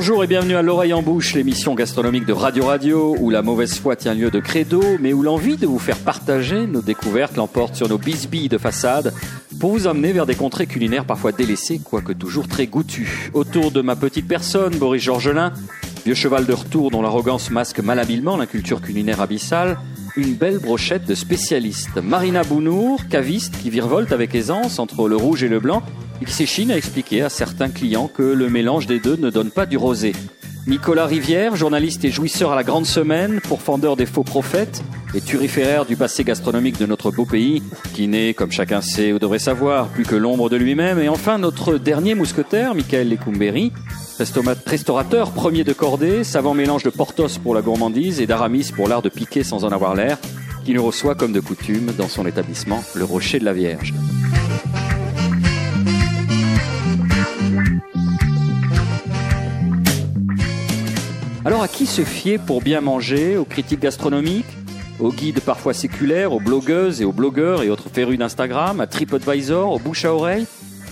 Bonjour et bienvenue à l'oreille en bouche, l'émission gastronomique de Radio Radio, où la mauvaise foi tient lieu de credo, mais où l'envie de vous faire partager nos découvertes l'emporte sur nos bisbilles de façade, pour vous emmener vers des contrées culinaires parfois délaissées, quoique toujours très goûtues. Autour de ma petite personne, Boris Georgelin, vieux cheval de retour dont l'arrogance masque malhabilement la culture culinaire abyssale, une belle brochette de spécialistes. Marina Bounour, caviste, qui virevolte avec aisance entre le rouge et le blanc, qui s'échine à expliquer à certains clients que le mélange des deux ne donne pas du rosé. Nicolas Rivière, journaliste et jouisseur à la grande semaine, pourfendeur des faux prophètes et turiféraire du passé gastronomique de notre beau pays, qui n'est, comme chacun sait ou devrait savoir, plus que l'ombre de lui-même. Et enfin, notre dernier mousquetaire, Michael Lecumberi, restaurateur premier de cordée, savant mélange de Portos pour la gourmandise et d'Aramis pour l'art de piquer sans en avoir l'air, qui nous reçoit comme de coutume dans son établissement, le Rocher de la Vierge. Alors à qui se fier pour bien manger Aux critiques gastronomiques Aux guides parfois séculaires Aux blogueuses et aux blogueurs et autres férus d'Instagram À TripAdvisor Aux bouche à oreille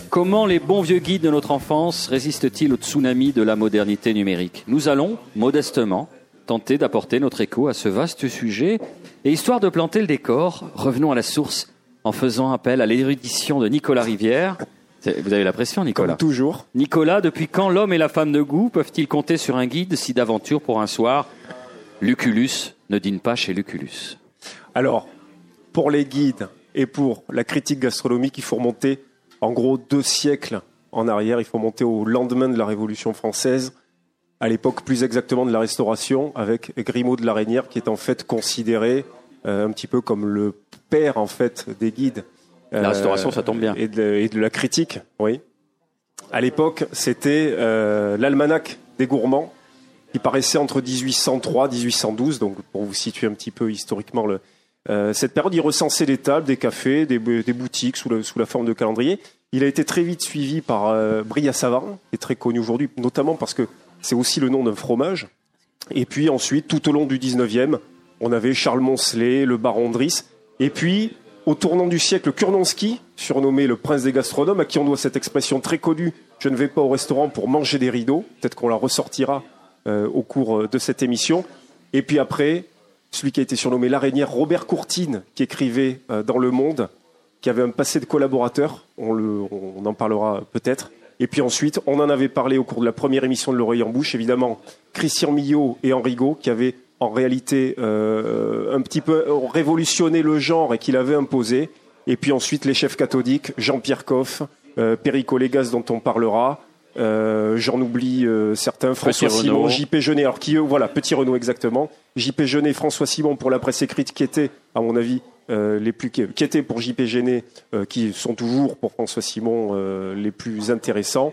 Comment les bons vieux guides de notre enfance résistent-ils au tsunami de la modernité numérique? Nous allons, modestement, tenter d'apporter notre écho à ce vaste sujet. Et histoire de planter le décor, revenons à la source en faisant appel à l'érudition de Nicolas Rivière. Vous avez la pression, Nicolas Comme toujours. Nicolas, depuis quand l'homme et la femme de goût peuvent-ils compter sur un guide si d'aventure pour un soir Lucullus ne dîne pas chez Lucullus? Alors, pour les guides et pour la critique gastronomique, il faut remonter en gros deux siècles en arrière. Il faut monter au lendemain de la Révolution française, à l'époque plus exactement de la Restauration, avec Grimaud de la Reynière, qui est en fait considéré euh, un petit peu comme le père en fait des guides. La Restauration, ça tombe bien. Et de, et de la critique, oui. À l'époque, c'était euh, l'almanach des gourmands, qui paraissait entre 1803 et 1812. Donc, pour vous situer un petit peu historiquement le, euh, cette période, il recensait des tables, des cafés, des, des boutiques sous, le, sous, la forme de calendrier. Il a été très vite suivi par euh, Bria Savard, qui est très connu aujourd'hui, notamment parce que c'est aussi le nom d'un fromage. Et puis ensuite, tout au long du 19e, on avait Charles Moncelet, le baron Driss. Et puis, au tournant du siècle, Kurnonski, surnommé le prince des gastronomes, à qui on doit cette expression très connue Je ne vais pas au restaurant pour manger des rideaux. Peut-être qu'on la ressortira euh, au cours de cette émission. Et puis après, celui qui a été surnommé l'araignée, Robert Courtine, qui écrivait euh, dans Le Monde, qui avait un passé de collaborateur, on, en parlera peut-être. Et puis ensuite, on en avait parlé au cours de la première émission de L'Oreille en Bouche, évidemment, Christian Millot et Henri Gaud, qui avaient en réalité euh, un petit peu révolutionné le genre et qui l'avaient imposé. Et puis ensuite, les chefs cathodiques, Jean-Pierre Coff, euh, Perico Légas, dont on parlera, euh, J'en oublie euh, certains. François Petit Simon, Renaud. JP Jeunet, alors qui eux, voilà, Petit Renault exactement. JP Jeunet, François Simon pour la presse écrite, qui étaient, à mon avis, euh, les plus qui étaient pour JP euh, qui sont toujours pour François Simon euh, les plus intéressants.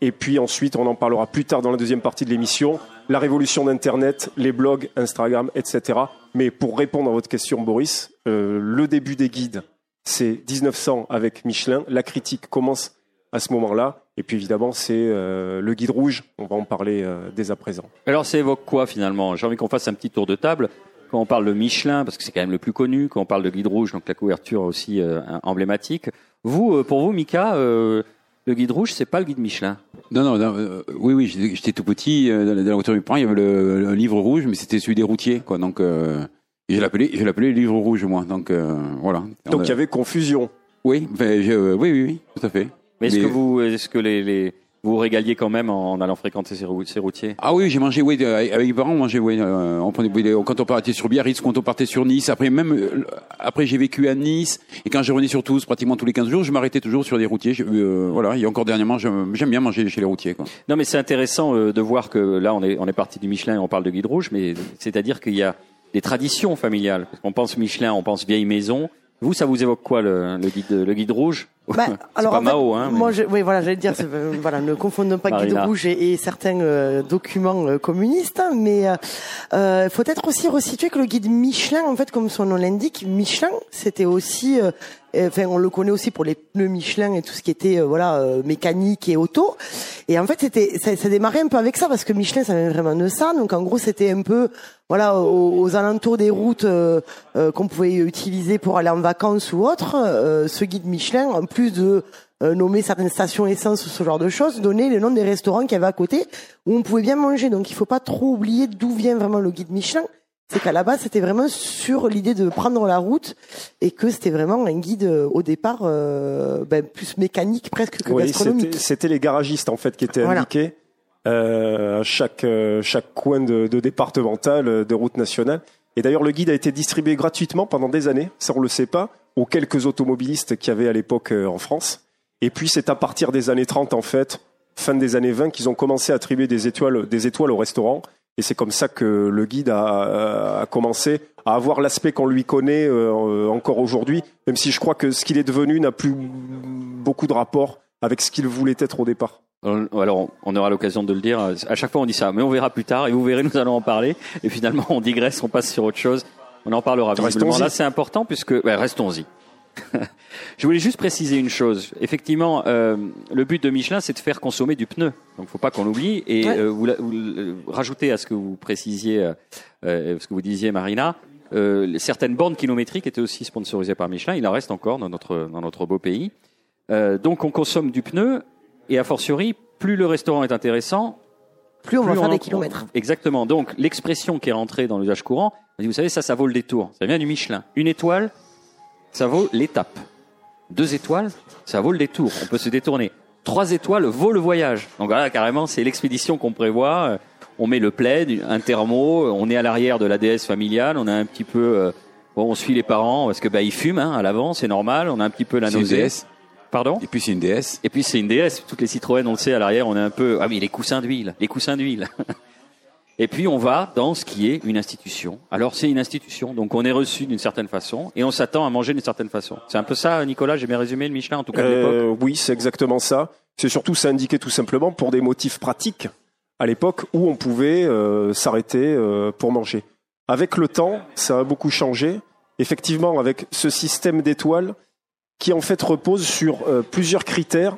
Et puis ensuite, on en parlera plus tard dans la deuxième partie de l'émission, la révolution d'Internet, les blogs, Instagram, etc. Mais pour répondre à votre question, Boris, euh, le début des guides, c'est 1900 avec Michelin. La critique commence à ce moment-là. Et puis évidemment, c'est euh, le guide rouge. On va en parler euh, dès à présent. Alors ça évoque quoi finalement? J'ai envie qu'on fasse un petit tour de table. Quand on parle de Michelin, parce que c'est quand même le plus connu, quand on parle de guide rouge, donc la couverture aussi emblématique. Vous, pour vous, Mika, le guide rouge, c'est pas le guide Michelin. Non, non, non, euh, oui, oui, j'étais tout petit, euh, dans la- dans la voiture mes parents, il y avait le, le livre rouge, mais c'était celui des routiers, quoi. Donc, euh, et je l'appelais, je l'appelais le livre rouge, moi. Donc, euh, voilà. Donc On il y a- avait confusion. Oui, enfin, je- euh, oui, oui, oui, tout à fait. Mais est-ce Mais- que vous, est-ce que les, les vous vous régaliez quand même en allant fréquenter ces, rou- ces routiers? Ah oui, j'ai mangé, oui, de- avec mes parents, on mangeait, oui, euh, on prenait, oui, des- quand on partait sur Biarritz, quand on partait sur Nice, après même, euh, après j'ai vécu à Nice, et quand je revenais sur Toulouse, pratiquement tous les 15 jours, je m'arrêtais toujours sur des routiers, je- euh, voilà, et encore dernièrement, j'aime bien manger chez les routiers, quoi. Non, mais c'est intéressant euh, de voir que là, on est, on est parti du Michelin et on parle de guide rouge, mais c'est-à-dire qu'il y a des traditions familiales. Parce qu'on pense Michelin, on pense vieille maison. Vous, ça vous évoque quoi le, le guide, le guide rouge? Bah, alors, pas en fait, Mao, hein. mais- Moi, je, oui, voilà, j'allais dire, euh, voilà, ne confondons pas guide Marina. rouge et, et certains euh, documents euh, communistes, hein, mais euh, euh, faut être aussi resituer que le guide Michelin, en fait, comme son nom l'indique, Michelin, c'était aussi, enfin, on le connaît aussi pour les pneus Michelin et tout ce qui était, voilà, euh, mécanique et auto. Et en fait, c'était, ça, ça démarrait un peu avec ça parce que Michelin, ça vient vraiment de ça. Donc, en gros, c'était un peu, voilà, aux, aux alentours des routes qu'on pouvait utiliser pour aller en vacances ou autre. euh, ce guide Michelin, plus de euh, nommer certaines stations essence ou ce genre de choses, donner le nom des restaurants qu'il y avait à côté où on pouvait bien manger. Donc il faut pas trop oublier d'où vient vraiment le guide Michelin. C'est qu'à la base, c'était vraiment sur l'idée de prendre la route et que c'était vraiment un guide euh, au départ euh, ben, plus mécanique presque que Oui, gastronomique. c'était les garagistes en fait qui étaient Voilà. indiqués euh, à chaque euh, chaque coin de, de départemental, de route nationale. Et d'ailleurs, le guide a été distribué gratuitement pendant des années. Ça, on le sait pas aux quelques automobilistes qu'il y avait à l'époque euh, en France. Et puis, c'est à partir des années 30, en fait, fin des années 20, qu'ils ont commencé à attribuer des étoiles, des étoiles au restaurant. Et c'est comme ça que le guide a, a commencé à avoir l'aspect qu'on lui connaît euh, encore aujourd'hui, même si je crois que ce qu'il est devenu n'a plus beaucoup de rapport avec ce qu'il voulait être au départ. Euh, Alors, on aura l'occasion de le dire. À chaque fois, on dit ça, mais on verra plus tard. Et vous verrez, nous allons en parler. Et finalement, on digresse, on passe sur autre chose. On en parlera visiblement. Là, c'est important puisque... Ouais, restons-y. Je voulais juste préciser une chose. Effectivement, euh, le but de Michelin, c'est de faire consommer du pneu. Donc, faut pas qu'on l'oublie. Et Ouais. euh, vous, la- vous le- rajoutez à ce que vous précisiez, euh, euh, ce que vous disiez, Marina, euh, certaines bornes kilométriques étaient aussi sponsorisées par Michelin. Il en reste encore dans notre dans notre beau pays. Euh, donc, on consomme du pneu. Et a fortiori, plus le restaurant est intéressant, Plus on va faire des kilomètres. Exactement. Donc l'expression qui est rentrée dans l'usage courant, on dit, vous savez, ça, ça vaut le détour. Ça vient du Michelin. Une étoile, ça vaut l'étape. Deux étoiles, ça vaut le détour. On peut se détourner. Trois étoiles vaut le voyage. Donc voilà, carrément, c'est l'expédition qu'on prévoit. Euh, On met le plaid, un thermo, on est à l'arrière de la DS familiale, on a un petit peu, euh, bon, on suit les parents parce que bah ils fument hein, à l'avant, c'est normal. On a un petit peu la nausée. Pardon? Et puis c'est une DS. et puis c'est une DS, toutes les Citroën, on le sait, à l'arrière, on est un peu... Ah oui, les coussins d'huile, les coussins d'huile. Et puis on va dans ce qui est une institution. Alors c'est une institution, donc on est reçu d'une certaine façon et on s'attend à manger d'une certaine façon. C'est un peu ça, Nicolas, j'ai bien résumé le Michelin, en tout cas. Euh, oui, c'est exactement ça. C'est surtout ça indiqué tout simplement pour des motifs pratiques à l'époque où on pouvait euh, s'arrêter euh, pour manger. Avec le temps, ça a beaucoup changé. Effectivement, avec ce système d'étoiles qui en fait repose sur euh, plusieurs critères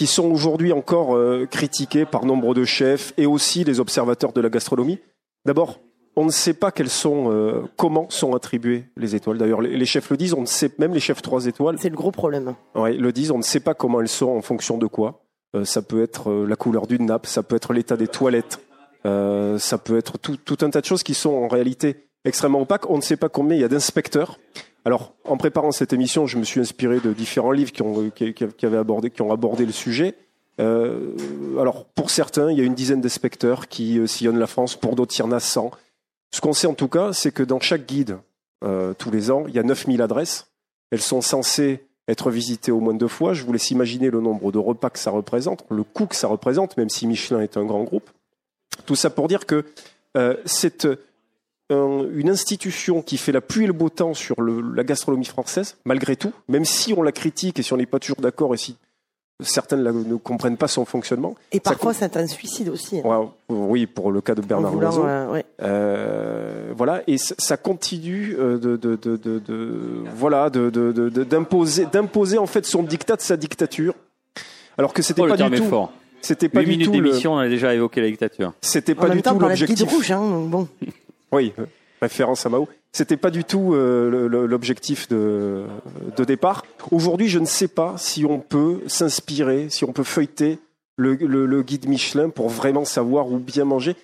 qui sont aujourd'hui encore euh, critiqués par nombre de chefs et aussi les observateurs de la gastronomie. D'abord, on ne sait pas quelles sont, euh, comment sont attribuées les étoiles. D'ailleurs, les, chefs le disent, on ne sait même les chefs trois étoiles. C'est le gros problème. Ouais, le disent, on ne sait pas comment elles sont en fonction de quoi. Euh, ça peut être la couleur d'une nappe, ça peut être l'état des toilettes, euh, ça peut être tout, tout un tas de choses qui sont en réalité extrêmement opaques. On ne sait pas combien il y a d'inspecteurs. Alors, en préparant cette émission, je me suis inspiré de différents livres qui ont, abordé, le sujet. Euh, alors, pour certains, il y a une dizaine d'inspecteurs qui euh, sillonnent la France, pour d'autres, il y en a 100. Ce qu'on sait en tout cas, c'est que dans chaque guide, euh, tous les ans, il y a 9000 adresses. Elles sont censées être visitées au moins deux fois. Je vous laisse imaginer le nombre de repas que ça représente, le coût que ça représente, même si Michelin est un grand groupe. Tout ça pour dire que euh, un- une institution qui fait la pluie et le beau temps sur le- la gastronomie française, malgré tout, même si on la critique et si on n'est pas toujours d'accord et si certains la- ne comprennent pas son fonctionnement. Et parfois, c'est un suicide aussi. hein. Ouais, oui, pour le cas de Bernard Loiseau. euh, ouais. Euh, voilà, et ça- continue de, de, de, de, de- voilà, de, de, de- de- d'imposer, d'imposer en fait son dictat, sa dictature. Alors que c'était Oh, le pas du tout, fort. c'était pas 8 du minutes tout, le- d'émission, on a déjà évoqué la dictature. c'était En pas même du temps, tout de l'objectif. rouge, hein, bon. Oui, euh, référence à Mao. C'était pas du tout euh, l'objectif de, départ. Aujourd'hui, je ne sais pas si on peut s'inspirer, si on peut feuilleter le, guide Michelin pour vraiment savoir où bien manger.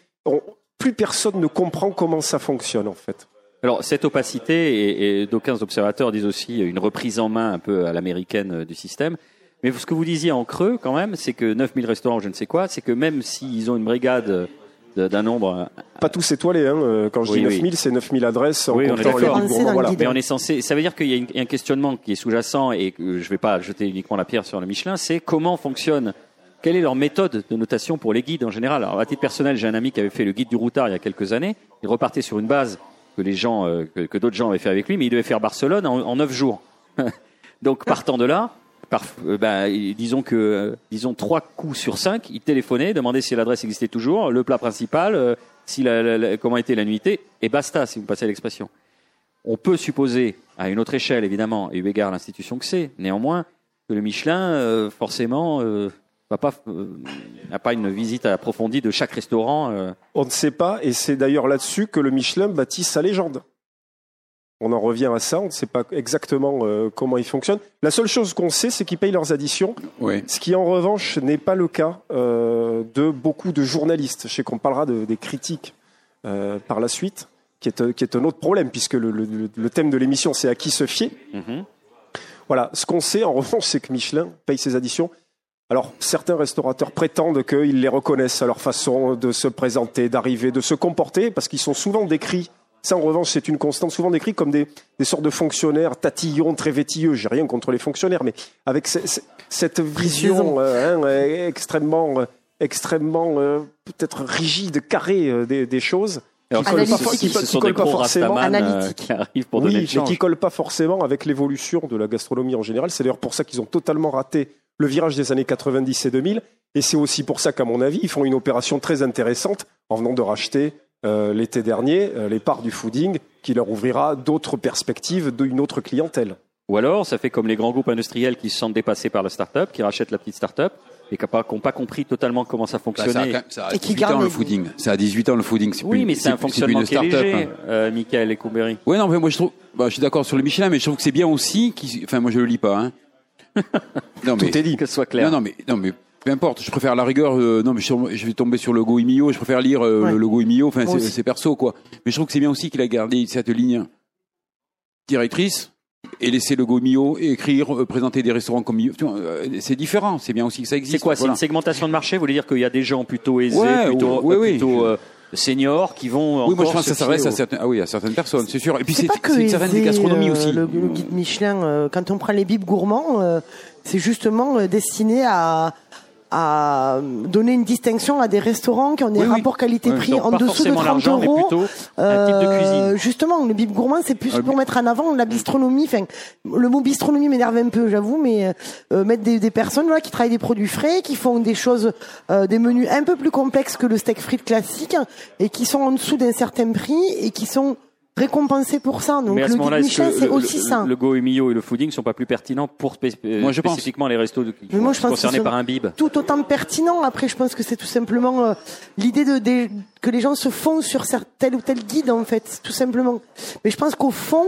Plus personne ne comprend comment ça fonctionne en fait. Alors cette opacité, et, et d'aucuns observateurs disent aussi une reprise en main un peu à l'américaine euh, du système. Mais ce que vous disiez en creux quand même, c'est que 9000 restaurants, je ne sais quoi, c'est que même s'ils ont une brigade de- d'un nombre Pas tous étoilés, hein. euh, quand je Oui, dis oui. 9000, c'est 9000 adresses en Oui, on est d'accord. voilà. Mais on est censé. Ça veut dire qu'il y a un questionnement qui est sous-jacent et que je vais pas jeter uniquement la pierre sur le Michelin. C'est comment fonctionne. Quelle est leur méthode de notation pour les guides en général Alors, à titre personnel, j'ai un ami qui avait fait le guide du routard il y a quelques années. Il repartait sur une base que les gens, euh, que, que d'autres gens avaient fait avec lui, mais il devait faire Barcelone en, en 9 jours. Donc, partant de là, par, euh, ben, disons que, disons trois coups sur cinq, il téléphonait, demandait si l'adresse existait toujours, le plat principal, euh, si la, la- la- comment était la nuitée, et basta, si vous passez l'expression. On peut supposer, à une autre échelle évidemment, et eu égard à l'institution que c'est, néanmoins, que le Michelin, euh, forcément, va pas, n'a pas une visite approfondie de chaque restaurant. On ne sait pas, et c'est d'ailleurs là-dessus que le Michelin bâtit sa légende. On en revient à ça, on ne sait pas exactement euh, comment ils fonctionnent. La seule chose qu'on sait, c'est qu'ils payent leurs additions, Oui. ce qui en revanche n'est pas le cas euh, de beaucoup de journalistes. Je sais qu'on parlera de- des critiques euh, par la suite, qui est, qui est un autre problème, puisque le, le- le- le thème de l'émission, c'est à qui se fier. Mhm. Voilà, ce qu'on sait en revanche, c'est que Michelin paye ses additions. Alors, certains restaurateurs prétendent qu'ils les reconnaissent à leur façon de se présenter, d'arriver, de se comporter, parce qu'ils sont souvent décrits. Ça, en revanche, c'est une constante, souvent décrits comme des, des sortes de fonctionnaires tatillons, très vétilleux. J'ai rien contre les fonctionnaires, mais avec ce- ce- cette vision euh, hein, euh, extrêmement, euh, extrêmement euh, peut-être rigide, carrée euh, des, des choses. Qui colle pas for- ce qui- sont qui des colle pas gros forcément. rastaman, Analytique. qui arrivent pour donner oui, le mais change. qui colle pas forcément avec l'évolution de la gastronomie en général. C'est d'ailleurs pour ça qu'ils ont totalement raté le virage des années 90 et 2000. Et c'est aussi pour ça qu'à mon avis, ils font une opération très intéressante en venant de racheter euh, l'été dernier euh, les parts du fooding qui leur ouvrira d'autres perspectives d'une autre clientèle. Ou alors, ça fait comme les grands groupes industriels qui se sentent dépassés par la start-up, qui rachètent la petite start-up et qui n'ont pas compris totalement comment ça Bah, ça, a, fonctionnait. ça a Et qui 18 ans garde le fooding. Ça a 18 ans le fooding. c'est oui, plus- mais c'est un fonctionnement qui est start-up, léger, hein. euh, Michael et Couberry. Ouais, non, mais moi je trouve, bah, je suis d'accord sur le Michelin, mais je trouve que c'est bien aussi. Enfin, moi je le lis pas. Hein. non, mais Tout est dit. Que ce soit clair. non, non, mais non, mais peu importe. Je préfère la rigueur. euh, non, mais je, je vais tomber sur le logo Imio. Je préfère lire euh, Ouais. le logo Imio. Enfin, c'est perso quoi. Mais je trouve que c'est bien aussi qu'il a gardé cette ligne directrice et laissé le logo Mio et écrire, euh, présenter des restaurants comme Mio. Tu vois, euh, C'est différent. C'est bien aussi que ça existe. C'est quoi C'est une segmentation de marché? Vous voulez dire qu'il y a des gens plutôt aisés, Ouais, plutôt, euh, seniors qui vont Oui, moi je pense que ça se s'adresse à certaines, ah oui, à certaines personnes, c'est sûr. Et puis C'est c'est pas que c'est une certaine gastronomie euh, aussi. Le, le guide Michelin, euh, quand on prend les bibes gourmands, euh, c'est justement euh, destiné à, à donner une distinction à des restaurants qui ont des Oui, oui. rapports qualité-prix en dessous de forcément 30 l'argent, mais euros. plutôt un type de Euh, cuisine. Justement, le bib gourmand, c'est plus Ah, pour mettre en avant la bistronomie. Enfin, le mot bistronomie m'énerve un peu, j'avoue, mais euh, mettre des, des personnes voilà, qui travaillent des produits frais, qui font des choses, euh, des menus un peu plus complexes que le steak frites classique, et qui sont en dessous d'un certain prix et qui sont récompensés pour ça. Donc mais à ce moment-là, c'est aussi ça. le Go Emilio et le fooding sont pas plus pertinents pour euh, Moi, je pense. spécifiquement les restos de, qui Mais moi, je pense concernés par un bib tout autant pertinent. Après, je pense que c'est tout simplement euh, l'idée de, des- que les gens se font sur tel ou tel guide, en fait, tout simplement. Mais je pense qu'au fond,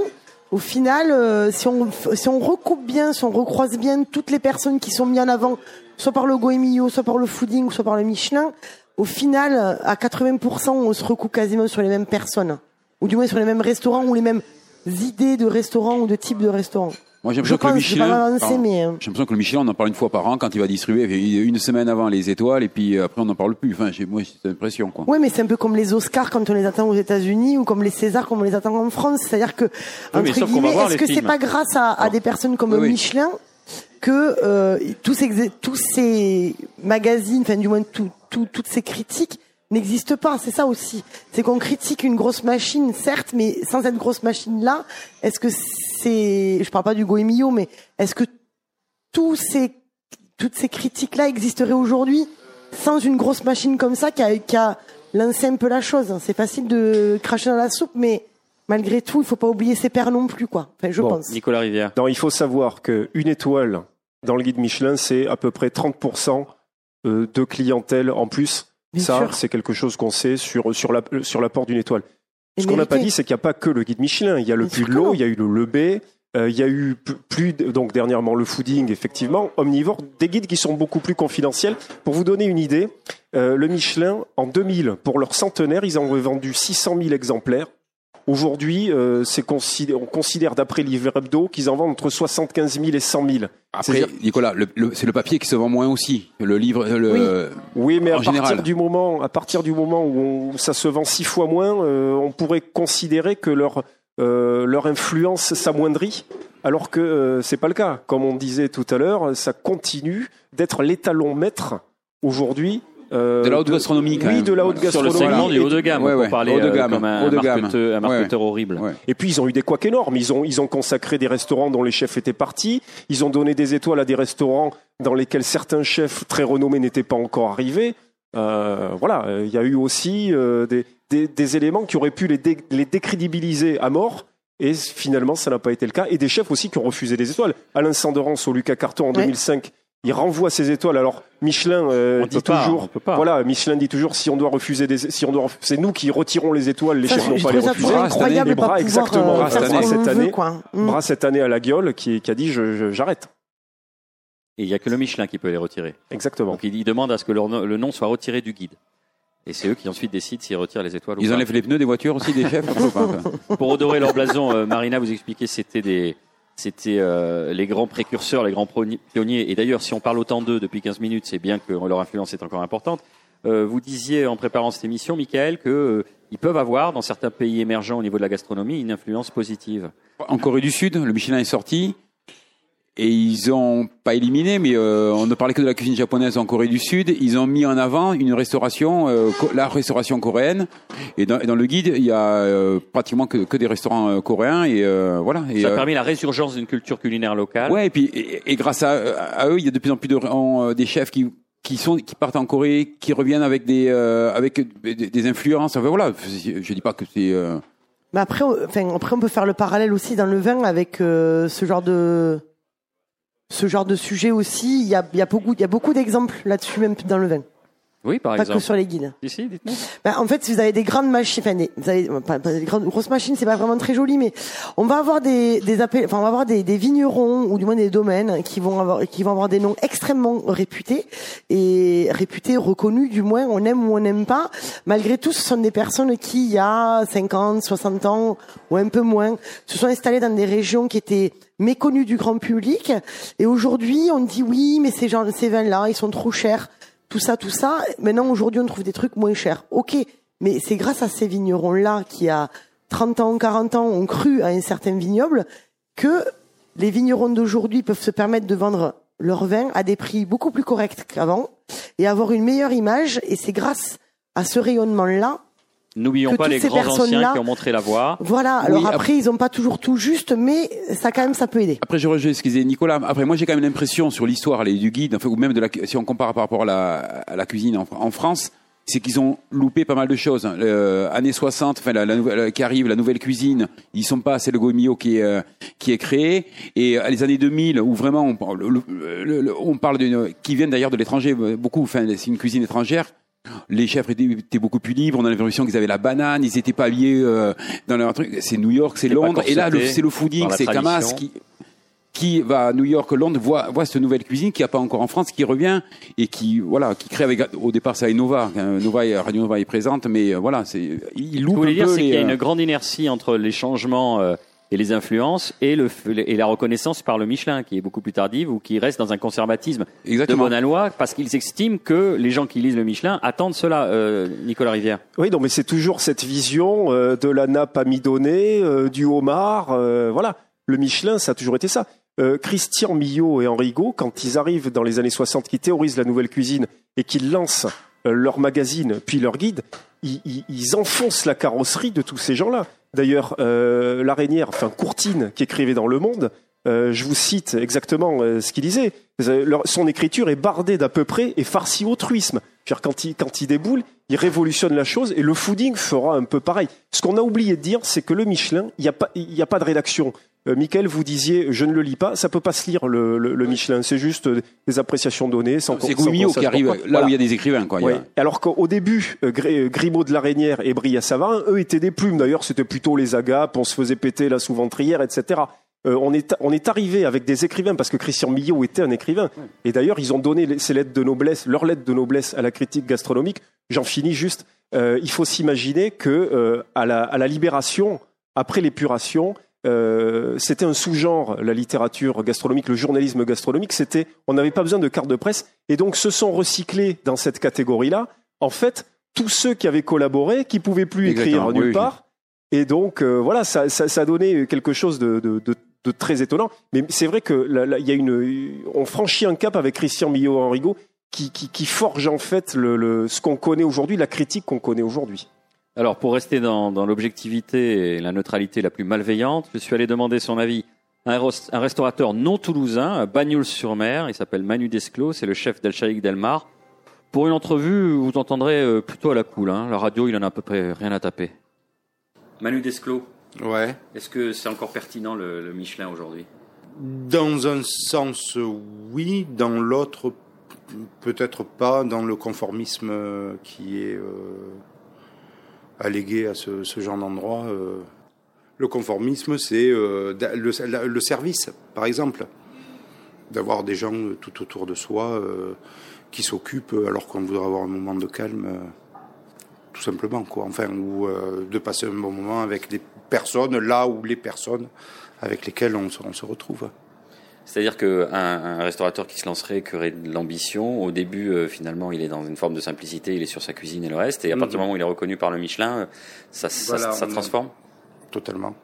au final, euh, si on si on recoupe bien, si on recroise bien toutes les personnes qui sont mises en avant, soit par le Goemio, soit par le Fooding, soit par le Michelin, au final, à 80%, on se recoupe quasiment sur les mêmes personnes, ou du moins sur les mêmes restaurants ou les mêmes idées de restaurants ou de types de restaurants. Moi, j'ai l'impression que le Michelin. avancé, pardon. mais euh, J'ai l'impression que le Michelin, on en parle une fois par an quand il va distribuer une semaine avant les étoiles et puis euh, après on n'en parle plus. Enfin, j'ai moi j'ai cette impression quoi. Mais c'est un peu comme les Oscars quand on les attend aux États-Unis ou comme les Césars quand on les attend en France. C'est-à-dire que, entre guillemets, est-ce que c'est pas grâce à, à des personnes comme Oui, oui. Michelin que euh, tous, ces, tous ces magazines, enfin du moins tout, tout- toutes ces critiques n'existent pas. C'est ça aussi. C'est qu'on critique une grosse machine, certes, mais sans cette grosse machine-là, est-ce que c'est, je parle pas du Goemio, mais est-ce que tous ces, toutes ces critiques-là existeraient aujourd'hui sans une grosse machine comme ça qui a, qui a lancé un peu la chose? C'est facile de cracher dans la soupe, mais malgré tout, il faut pas oublier ses pères non plus, quoi. Enfin, je Bon, pense. Nicolas Rivière. Non, il faut savoir qu'une étoile dans le guide Michelin, c'est à peu près 30% euh, de clientèle en plus. Bien ça, c'est quelque chose qu'on sait sur, sur, la, sur l'apport d'une étoile. Et Ce qu'on n'a pas dit, c'est qu'il n'y a pas que le guide Michelin. Il y a le Bien l'eau, il y a eu le Le B, euh, il y a eu plus, de- donc dernièrement le fooding, effectivement, omnivore, des guides qui sont beaucoup plus confidentiels. Pour vous donner une idée, euh, le Michelin, en 2000, pour leur centenaire, ils ont revendu 600 000 exemplaires. Aujourd'hui, euh, considé- on considère d'après Livre Hebdo qu'ils en vendent entre 75 000 et 100 000. Après, Nicolas, c'est le papier qui se vend moins aussi. Le livre, le, Oui, mais à partir général. du moment, à partir du moment où, on- ça se vend six fois moins, euh, on pourrait considérer que leur euh, leur influence s'amoindrit, alors que c'est pas le cas. Comme on disait tout à l'heure, ça continue d'être l'étalon maître aujourd'hui. Euh, de la haute gastronomie quand oui, même. de la haute Sur le gastronomie. segment du haut de gamme, Ouais, pour ouais, parler haut de euh, gamme, comme un, haut de un gamme. marketeur, un ouais. marketeur horrible. Ouais. Et puis ils ont eu des couacs énormes. Ils ont ils ont consacré des restaurants dont les chefs étaient partis. Ils ont donné des étoiles à des restaurants dans lesquels certains chefs très renommés n'étaient pas encore arrivés. Euh, voilà, il y a eu aussi euh, des, des, des éléments qui auraient pu les, dé- les décrédibiliser à mort. Et finalement, ça n'a pas été le cas. Et des chefs aussi qui ont refusé des étoiles. Alain Sanderance au Lucas Carton en Ouais. 2005, il renvoie ses étoiles. Alors Michelin euh, On dit peut pas, toujours, on peut pas. voilà, Michelin dit toujours si on doit refuser des, si on doit, c'est nous qui retirons les étoiles, les Ça, chefs n'ont pas les refuser. Bras, incroyable pas bras, pouvoir, exactement. euh, Bras, cette ce année, qu'on cette année. Mm. Bras cette année à la gueule qui, qui a dit je- je- j'arrête. Et il y a que le Michelin qui peut les retirer. Exactement. Donc il, il demande à ce que leur le nom soit retiré du guide. Et c'est eux qui ensuite décident s'ils retirent les étoiles ou Ils pas. enlèvent les pneus des voitures aussi des chefs. pas. Pour redorer leur blason, euh, Marina vous expliquait c'était des c'était euh, les grands précurseurs, les grands pionniers. Et d'ailleurs, si on parle autant d'eux depuis 15 minutes, c'est bien que leur influence est encore importante. Euh, vous disiez en préparant cette émission, Michael, que euh, peuvent avoir dans certains pays émergents au niveau de la gastronomie une influence positive. En Corée du Sud, le Michelin est sorti et ils ont pas éliminé, mais euh, on ne parlait que de la cuisine japonaise en Corée du Sud. Ils ont mis en avant une restauration, euh, la restauration coréenne. Et dans, et dans le guide, il y a euh, pratiquement que, que des restaurants euh, coréens et euh, voilà. Et, Ça a euh, permis la résurgence d'une culture culinaire locale. Ouais, et puis et, et grâce à, à eux, il y a de plus en plus de en, euh, des chefs qui qui sont qui partent en Corée, qui reviennent avec des euh, avec des, des influences. Enfin voilà, je dis pas que c'est euh, Mais après, on- enfin, après, on peut faire le parallèle aussi dans le vin avec euh, ce genre de ce genre de sujet aussi. Il y a, il y a beaucoup, il y a beaucoup d'exemples là-dessus même dans le vin, Oui, par pas exemple. que sur les guides. Ici, dites-nous. Ben, en fait, si vous avez des grandes machines, enfin, des, vous avez, pas, pas des grandes, grosses machines, c'est pas vraiment très joli, mais on va avoir des, des appels, enfin, on va avoir des, des vignerons ou du moins des domaines qui vont avoir, qui vont avoir des noms extrêmement réputés et réputés, reconnus, du moins, on aime ou on n'aime pas. Malgré tout, ce sont des personnes qui, il y a 50, 60 ans ou un peu moins, se sont installées dans des régions qui étaient méconnues du grand public. Et aujourd'hui, on dit oui, mais ces gens, ces vins-là, ils sont trop chers tout ça, tout ça. Maintenant, aujourd'hui, on trouve des trucs moins chers. Ok, mais c'est grâce à ces vignerons-là qui, à 30 ans, 40 ans, ont cru à un certain vignoble que les vignerons d'aujourd'hui peuvent se permettre de vendre leur vin à des prix beaucoup plus corrects qu'avant et avoir une meilleure image. Et c'est grâce à ce rayonnement-là N'oublions pas les grands anciens qui ont montré la voie. Voilà. Oui, Alors après- après, ils n'ont pas toujours tout juste, mais ça quand même, ça peut aider. Après, je rejoins ce disait Nicolas. Après, moi, j'ai quand même l'impression sur l'histoire du guide, enfin, ou même de la, si on compare par rapport à la, à la cuisine en, en France, c'est qu'ils ont loupé pas mal de choses. hein. Le, années 60, enfin, la, la nouvelle, qui arrive, la nouvelle cuisine, ils sont pas, c'est le Gomio qui est, euh, qui est créé. Et euh, les années 2000, où vraiment, on, parle- le- le- le- on parle d'une, qui viennent d'ailleurs de l'étranger, euh, beaucoup, enfin, c'est une cuisine étrangère. Les chefs étaient, beaucoup plus libres. On a l'impression qu'ils avaient la banane. Ils étaient pas habillés euh, dans leur truc. C'est New York, c'est Londres. Et là, c'est le fooding, c'est tradition. qui, qui va à New York, Londres, voit, voit cette nouvelle cuisine qui n'y a pas encore en France, qui revient et qui, voilà, qui crée avec, au départ, c'est Nova. hein, Nova, est- Radio Nova est présente, mais euh, voilà, c'est, il Ce que loupe vous voulez dire, c'est qu'il y a euh, une grande inertie entre les changements euh, et les influences et, le, et la reconnaissance par le Michelin, qui est beaucoup plus tardive ou qui reste dans un conservatisme de Exactement. bonne loi, parce qu'ils estiment que les gens qui lisent le Michelin attendent cela. Euh, Nicolas Rivière. Oui, non, mais c'est toujours cette vision euh, de la nappe amidonnée, euh, du homard. euh, voilà, le Michelin, ça a toujours été ça. Euh, Christian Millot et Henri Gaud, quand ils arrivent dans les années 60, qui théorisent la nouvelle cuisine et qu'ils lancent euh, leur magazine puis leur guide, ils, enfoncent la carrosserie de tous ces gens-là. D'ailleurs, euh, enfin Courtine, qui écrivait dans Le Monde, euh, je vous cite exactement euh, ce qu'il disait. Euh, Son écriture est bardée d'à peu près et farcie au truisme. Quand il, quand il déboule, il révolutionne la chose et le fooding fera un peu pareil. Ce qu'on a oublié de dire, c'est que le Michelin, il n'y a pas de rédaction. Euh, Michael, vous disiez, je ne le lis pas, ça peut pas se lire le, le- le Michelin, c'est juste euh, des appréciations données. sans c'est sache qui arrive là Voilà. où il y a des écrivains, quoi. A-. Alors qu'au début, euh, euh, Grimaud de la Reynière et Bria Savarin, eux étaient des plumes. D'ailleurs, c'était plutôt les agapes, on se faisait péter la sous-ventrière, etc. Euh, on est on est arrivé avec des écrivains parce que Christian Millot était un écrivain. Et d'ailleurs, ils ont donné les- ces lettres de noblesse, leurs lettres de noblesse à la critique gastronomique. J'en finis juste. Euh, il faut s'imaginer que euh, à, la, à la libération, après l'épuration, euh, c'était un sous-genre, la littérature gastronomique, le journalisme gastronomique. C'était, on n'avait pas besoin de carte de presse, et donc se sont recyclés dans cette catégorie-là. En fait, tous ceux qui avaient collaboré, qui pouvaient plus écrire nulle oui, part, et donc euh, voilà, ça, ça, ça a donné quelque chose de, de, de, de très étonnant. Mais c'est vrai que là, y a une, on franchit un cap avec Christian Millot Henrigo qui, qui, qui forge en fait le, le, ce qu'on connaît aujourd'hui, la critique qu'on connaît aujourd'hui. Alors, pour rester dans, dans l'objectivité et la neutralité la plus malveillante, je suis allé demander son avis à un, restaurateur non toulousain, à Bagnols-sur-Mer. Il s'appelle Manu Desclos, c'est le chef d'El Shaikh Delmar. Pour une entrevue, vous entendrez euh, plutôt à la cool. Hein. La radio, il en a à peu près rien à taper. Manu Desclos, Ouais. est-ce que c'est encore pertinent le, le Michelin aujourd'hui? Dans un sens, oui. Dans l'autre, peut-être pas. Dans le conformisme qui est allégué à ce, genre d'endroit. le conformisme, c'est le, le, service, par exemple. D'avoir des gens tout autour de soi qui s'occupent alors qu'on voudrait avoir un moment de calme tout simplement, quoi. Enfin, ou euh, de passer un bon moment avec des personnes là où les personnes avec lesquelles on se, retrouve. C'est-à-dire qu'un un restaurateur qui se lancerait, qui aurait de l'ambition, au début, euh, finalement, il est dans une forme de simplicité, il est sur sa cuisine et le reste, et à partir du moment où il est reconnu par le Michelin, ça, ça, transforme Totalement.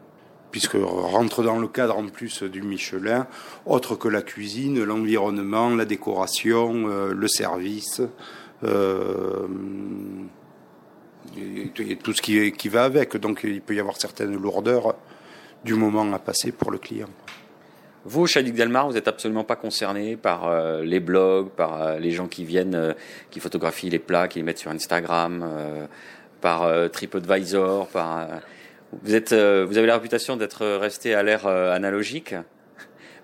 Puisque rentre dans le cadre en plus du Michelin, autre que la cuisine, l'environnement, la décoration, euh, le service. Euh, et tout ce qui, qui va avec. Donc il peut y avoir certaines lourdeurs du moment à passer pour le client. Vous, Chadik Delmar, vous n'êtes absolument pas concerné par euh, les blogs, par euh, les gens qui viennent, euh, qui photographient les plats, qui les mettent sur Instagram, par TripAdvisor, par. vous êtes, vous avez la réputation d'être resté à l'ère analogique.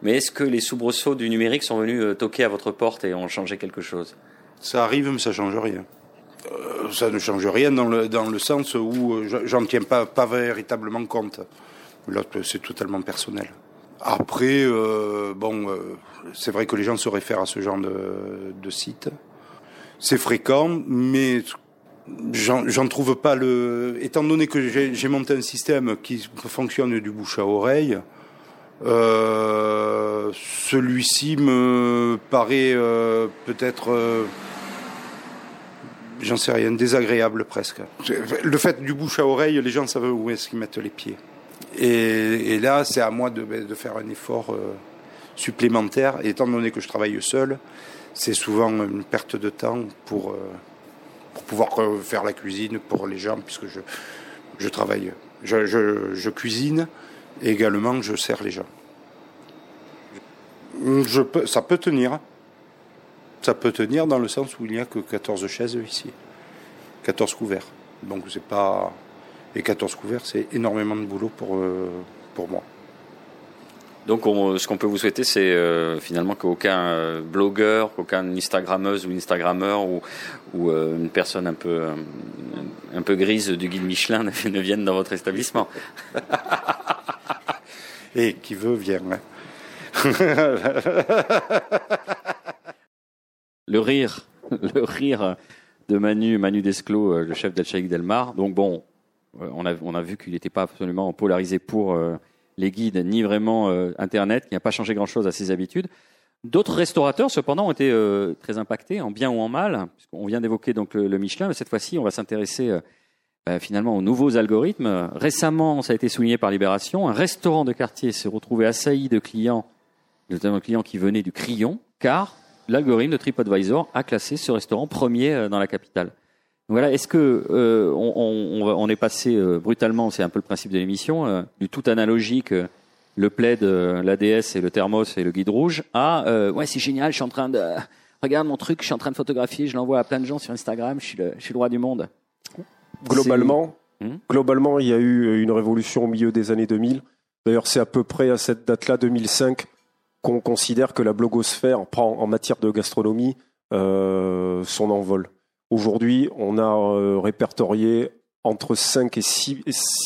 Mais est-ce que les soubresauts du numérique sont venus toquer à votre porte et ont changé quelque chose? Ça arrive, mais ça change rien. Ça ne change rien dans le, dans le sens où j'en tiens pas, pas véritablement compte. L'autre, c'est totalement personnel. Après, euh, bon, c'est vrai que les gens se réfèrent à ce genre de, site. C'est fréquent, mais j'en trouve pas le. Étant donné que j'ai monté un système qui fonctionne du bouche à oreille, celui-ci me paraît peut-être j'en sais rien, désagréable presque. Le fait du bouche à oreille, les gens savent où est-ce qu'ils mettent les pieds. Et, là, c'est à moi de, faire un effort euh, supplémentaire. Et étant donné que je travaille seul, c'est souvent une perte de temps pour, euh, pour pouvoir faire la cuisine pour les gens, puisque je, je travaille. Je, je, je cuisine et également je sers les gens. Je peux, ça peut tenir ça peut tenir dans le sens où il n'y a que 14 chaises ici. 14 couverts. Donc c'est pas. Et 14 couverts, c'est énormément de boulot pour, euh, pour moi. Donc ce qu'on peut vous souhaiter, c'est euh, finalement qu'aucun euh, blogueur, qu'aucun Instagrammeuse ou Instagrammeur ou, ou une personne un peu, un peu grise du guide Michelin ne, vienne dans votre établissement. Et qui veut, vient. Hein. le rire, le rire de Manu, Manu Desclos, euh, le chef d'El Delmar. Donc bon, euh, on a, on a vu qu'il n'était pas absolument polarisé pour euh, les guides, ni vraiment Internet, qui n'a pas changé grand-chose à ses habitudes. D'autres restaurateurs, cependant, ont été très impactés, en bien ou en mal. On vient d'évoquer le, Michelin, mais cette fois-ci, on va s'intéresser bah, finalement aux nouveaux algorithmes. Récemment, ça a été souligné par Libération, un restaurant de quartier s'est retrouvé assailli de clients, notamment de clients qui venaient du Crillon, car l'algorithme de TripAdvisor a classé ce restaurant premier euh, dans la capitale. Voilà, est-ce que euh, on, est passé euh, brutalement, c'est un peu le principe de l'émission, du tout analogique, le plaid, l'ADS et le thermos et le guide rouge, à ouais c'est génial, je suis en train de regarde mon truc, je suis en train de photographier, je l'envoie à plein de gens sur Instagram, je suis le, je suis le roi du monde. Globalement, hmm? globalement, il y a eu une révolution au milieu des années 2000. D'ailleurs, c'est à peu près à cette date-là, 2005, qu'on considère que la blogosphère prend en matière de gastronomie euh, son envol. Aujourd'hui, on a euh, répertorié entre 5 et 6,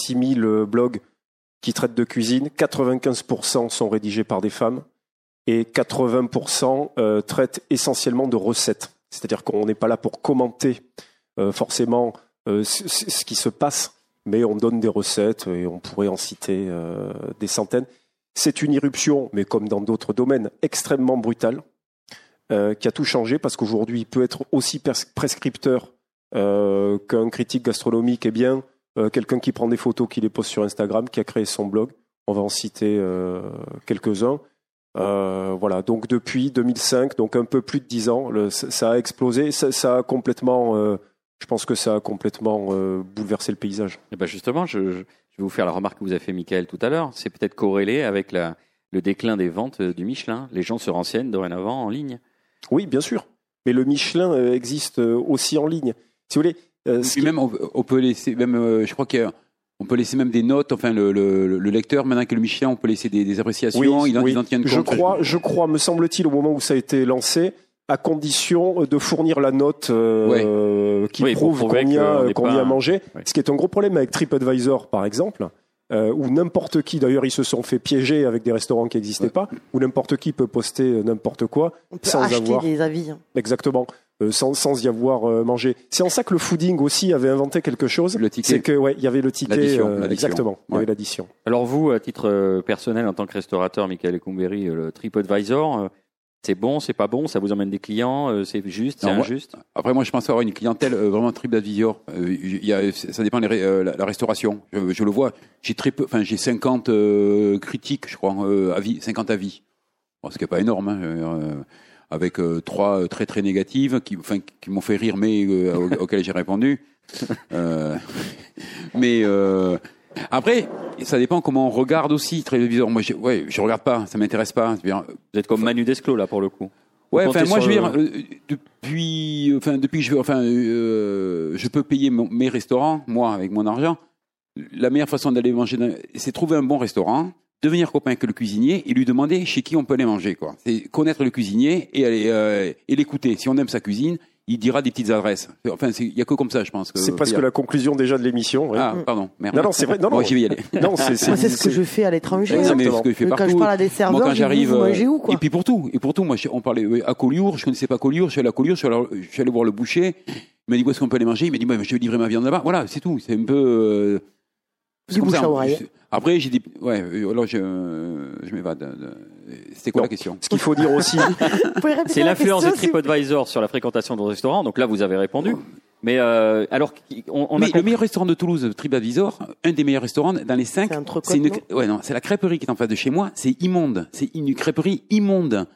000 blogs qui traitent de cuisine. 95% sont rédigés par des femmes et 80% euh, traitent essentiellement de recettes. C'est-à-dire qu'on n'est pas là pour commenter forcément ce qui se passe, mais on donne des recettes et on pourrait en citer des centaines. C'est une irruption, mais comme dans d'autres domaines, extrêmement brutale, euh, qui a tout changé parce qu'aujourd'hui, il peut être aussi prescripteur euh, qu'un critique gastronomique. Eh bien, euh, quelqu'un qui prend des photos, qui les poste sur Instagram, qui a créé son blog. On va en citer quelques-uns. voilà, donc depuis 2005, donc un peu plus de 10 ans, ça a explosé, ça, a complètement, je pense que ça a complètement bouleversé le paysage. Et eh ben justement, je, vais vous faire la remarque que vous avez fait, Michael, tout à l'heure. C'est peut-être corrélé avec le déclin des ventes du Michelin. Les gens se renseignent dorénavant en ligne. Oui, bien sûr. Mais le Michelin euh, existe euh, aussi en ligne. Si vous voulez. même, on, peut laisser, même, je crois qu'il y a On peut laisser même des notes. Enfin, le, le, le lecteur, maintenant que le Michelin, on peut laisser des, des appréciations. il, en, oui. il en tient je compte. crois, je crois, me semble-t-il, au moment où ça a été lancé, à condition de fournir la note euh, qui Oui, prouve combien, combien pas- mangé. Oui. Ce qui est un gros problème avec TripAdvisor, par exemple, euh, où n'importe qui, d'ailleurs, ils se sont fait piéger avec des restaurants qui n'existaient pas, où n'importe qui peut poster euh, n'importe quoi On peut sans acheter avoir des avis. hein. exactement. euh, sans, sans y avoir euh, mangé. C'est en ça que le fooding aussi avait inventé quelque chose. Le ticket. C'est que ouais, il y avait le ticket. L'addition, euh, l'addition. exactement. Il y avait l'addition. Alors vous, à titre euh, personnel, en tant que restaurateur, Michael Ecumberi, euh, le TripAdvisor, euh, c'est bon, c'est pas bon, ça vous emmène des clients, euh, c'est juste, c'est injuste Après, moi, je pense avoir une clientèle euh, vraiment TripAdvisor. Euh, il y a, ça dépend de la, la restauration. Je, je le vois. J'ai très peu, enfin, j'ai 50 euh, critiques, je crois, euh, avis, 50 avis. Bon, ce qui est pas énorme, hein, euh, avec euh, trois euh, très très négatives qui, enfin, qui m'ont fait rire, mais euh, au- auxquelles j'ai répondu. Euh, mais euh, après, ça dépend comment on regarde aussi TripAdvisor. Moi, je, ouais, je regarde pas, ça m'intéresse pas. Bien, Vous êtes comme Manu Desclos, là, pour le coup. Ouais, enfin moi je veux dire euh, depuis enfin depuis que je veux enfin euh, je peux payer mon- mes restaurants moi avec mon argent. La meilleure façon d'aller manger c'est trouver un bon restaurant, devenir copain avec le cuisinier et lui demander chez qui on peut aller manger quoi. C'est connaître le cuisinier et aller euh, et l'écouter. Si on aime sa cuisine, il dira des petites adresses. Enfin il y a que comme ça je pense C'est presque la conclusion déjà de l'émission. ouais. Ah pardon, merde. Non, non, c'est vrai. Non, Bon, non. j'y vais y aller. Non, c'est Moi, c'est ce que je fais à l'étranger. Non, hein. mais ce que je fais Quand partout. je parle à des serveurs, Moi, quand j'arrive, euh, et puis pour tout, et pour tout, moi, on parlait euh, à Collioure, je connaissais pas Collioure, je suis allé à Collioure, je suis allé, je suis allé voir le boucher, il m'a dit où est-ce qu'on peut aller manger, il m'a dit, moi, je vais livrer ma viande là-bas, voilà, c'est tout, c'est un peu, euh, c'est Du comme bouche ça. à oreille. Je- Après, j'ai dit, ouais, euh, alors je, je m'évade. Euh, C'était quoi Non. la question Ce qu'il faut dire aussi, C'est l'influence de question, s'il vous plaît TripAdvisor sur la fréquentation de vos restaurants. Donc là, vous avez répondu. Mais euh, alors, on, a le meilleur restaurant de Toulouse, TripAdvisor, un des meilleurs restaurants dans les cinq, C'est Entrecôte, c'est une, non ouais, non, c'est la crêperie qui est en face de chez moi, c'est immonde, c'est une crêperie immonde.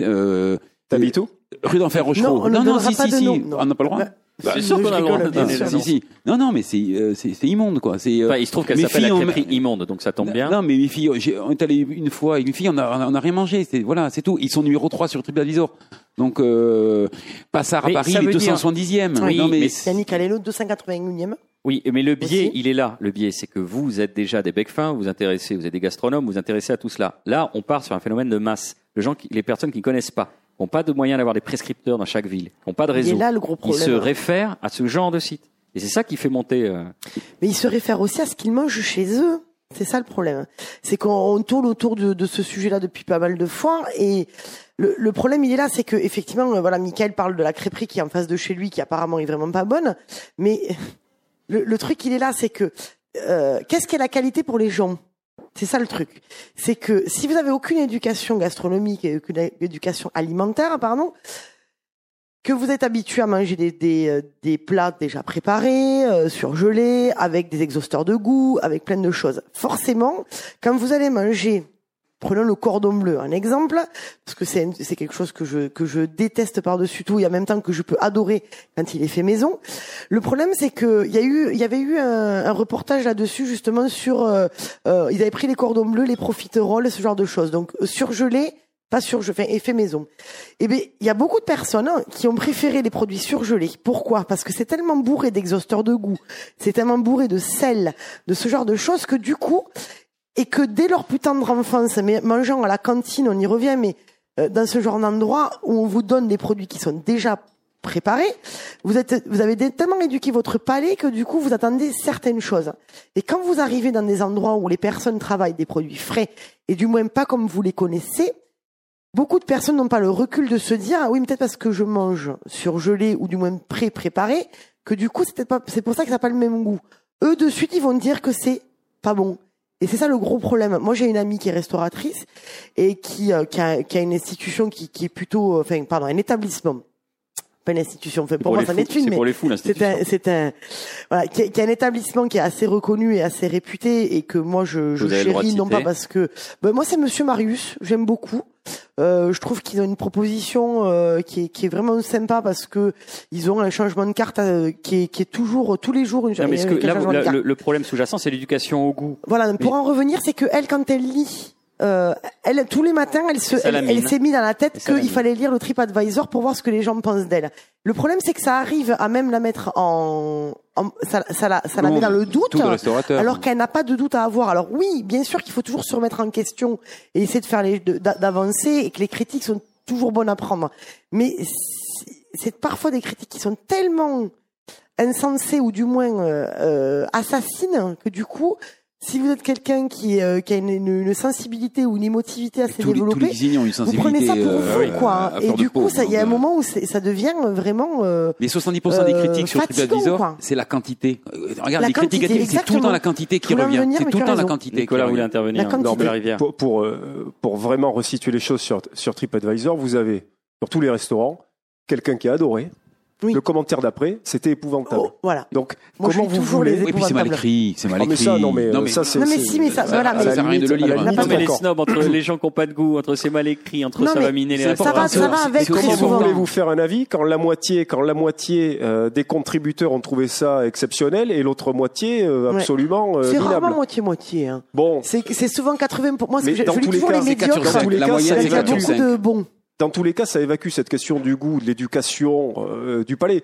Euh, t'habites où? Rue d'Enfer Non, Rochereau. on ne non, donnera si, si, si. non. On n'a pas le droit. Bah, C'est sûr qu'on a le droit sûr. si, si. Non, non, mais c'est, euh, c'est, c'est immonde, quoi. C'est, euh, Enfin, il se trouve qu'elle mes s'appelle la filles ont- crêperie immonde, donc ça tombe bien. Non, mais mes filles, j'ai- on est allé une fois avec mes filles, on a, on a rien mangé. C'est, voilà, c'est tout. Ils sont numéro 3 sur TripAdvisor. Donc, euh, Passard à Mais Paris, ça les veut dire- 270e. Oui, non, mais, mais Yannick Aleno, 281e. Oui, mais le biais, Aussi. il est là. Le biais, c'est que vous êtes déjà des becs fins, vous vous intéressez, vous êtes des gastronomes, vous vous intéressez à tout cela. Là, on part sur un phénomène de masse. Les gens, qui, les personnes qui ne connaissent pas, n'ont pas de moyens d'avoir des prescripteurs dans chaque ville, n'ont pas de réseau, là le gros ils se problème. réfèrent à ce genre de site. Et c'est ça qui fait monter. euh, Mais ils se réfèrent aussi à ce qu'ils mangent chez eux. C'est ça le problème. C'est qu'on on tourne autour de, de ce sujet-là depuis pas mal de fois. Et le, le problème, il est là, c'est que effectivement, euh, voilà, Michael parle de la crêperie qui est en face de chez lui, qui apparemment est vraiment pas bonne. Mais le, le truc, il est là, c'est que euh, qu'est-ce qu'est la qualité pour les gens? C'est ça le truc. C'est que si vous avez aucune éducation gastronomique et aucune éducation alimentaire, pardon, que vous êtes habitué à manger des, des, euh, plats déjà préparés, euh, surgelés, avec des exhausteurs de goût, avec plein de choses. Forcément, quand vous allez manger, prenons le cordon bleu, un exemple, parce que c'est quelque chose que je que je déteste par-dessus tout et en même temps que je peux adorer quand il est fait maison. Le problème, c'est que il y a eu, il y avait eu un, un reportage là-dessus justement sur, euh, euh, ils avaient pris les cordons bleus, les profiteroles, ce genre de choses. Donc euh, surgelés, pas surgelés, enfin effet maison. Eh bien, il y a beaucoup de personnes hein, qui ont préféré les produits surgelés. Pourquoi? Parce que c'est tellement bourré d'exhausteurs de goût, c'est tellement bourré de sel, de ce genre de choses que du coup, et que dès leur plus tendre enfance, mais mangeant à la cantine, on y revient, mais euh, dans ce genre d'endroit où on vous donne des produits qui sont déjà préparés, vous êtes, vous avez tellement éduqué votre palais que du coup vous attendez certaines choses. Et quand vous arrivez dans des endroits où les personnes travaillent des produits frais et du moins pas comme vous les connaissez, beaucoup de personnes n'ont pas le recul de se dire ah oui peut-être parce que je mange surgelé ou du moins pré-préparé que du coup c'est pas c'est pour ça que ça n'a pas le même goût. Eux de suite ils vont dire que c'est pas bon. Et c'est ça le gros problème. Moi, j'ai une amie qui est restauratrice et qui, euh, qui, a, qui a une institution qui, qui est plutôt, euh, enfin, pardon, un établissement, pas une institution. Enfin, c'est pour moi, ça n'est une, c'est pour les fous, c'est l'institution. un, c'est un, voilà, qui, a un établissement qui est assez reconnu et assez réputé et que moi je, je chéris non pas parce que, ben, moi c'est Monsieur Marius, j'aime beaucoup. Euh, je trouve qu'ils ont une proposition euh, qui, est, qui est vraiment sympa parce que ils ont un changement de carte euh, qui, est, qui est toujours tous les jours une, Non, mais ce que, avec un là, vous- changement de là, carte. le, le problème sous-jacent, c'est l'éducation au goût. Voilà, pour en revenir, c'est que elle, quand elle lit euh, elle, tous les matins, elle se, elle, s'est mis dans la tête qu'il fallait lire le TripAdvisor pour voir ce que les gens pensent d'elle. Le problème, c'est que ça arrive à même la mettre en, en- ça, ça la, ça la met dans le doute. Alors qu'elle n'a pas de doute à avoir. Alors oui, bien sûr qu'il faut toujours se remettre en question et essayer de faire les, d'avancer et que les critiques sont toujours bonnes à prendre. Mais c'est- c'est parfois des critiques qui sont tellement insensées ou du moins euh, euh, assassines que du coup, si vous êtes quelqu'un qui, euh, qui a une, une- une sensibilité ou une émotivité assez tous, les, tous les développée, ont une vous prenez ça pour euh, vous, oui, quoi. à Et du coup, il y a un euh, moment où ça devient vraiment. euh, Mais 70% des critiques sur TripAdvisor, c'est la quantité. Euh, Regarde, La les critiques quantité, négatives, c'est tout le temps la quantité qui revient. C'est tout le temps la quantité qui Nicolas voulait intervenir. La. Pour, pour, euh, pour vraiment resituer les choses sur, sur TripAdvisor, vous avez sur tous les restaurants quelqu'un qui a adoré. Oui. Le commentaire d'après, c'était épouvantable. oh, voilà. Donc, Moi, comment vous voulez les Oui, puis c'est mal écrit. C'est mal Ah, mais écrit. ça, non, mais, euh, ça, c'est. Non, mais si, mais ça- voilà, mais- Ça sert à rien de le lire. limite, Non, mais les snobs, entre les gens qui n'ont pas de goût, entre c'est mal écrit, entre Non, ça mais va miner les c'est Ça va, ça va C'est- avec Comment vous souvent. voulez vous faire un avis quand la moitié, quand la moitié euh, des contributeurs ont trouvé ça exceptionnel et l'autre moitié euh, absolument euh, C'est rarement moitié-moitié. Hein. Bon, C'est c'est souvent 80 pour moi. Mais je, lis tous les toujours cas, les médiocres. cinq. dans tous les La cas, moyenne, c'est y a quatre sur évacue, beaucoup cinq. de bons. Dans tous les cas, ça évacue cette question du goût, de l'éducation, euh, du palais.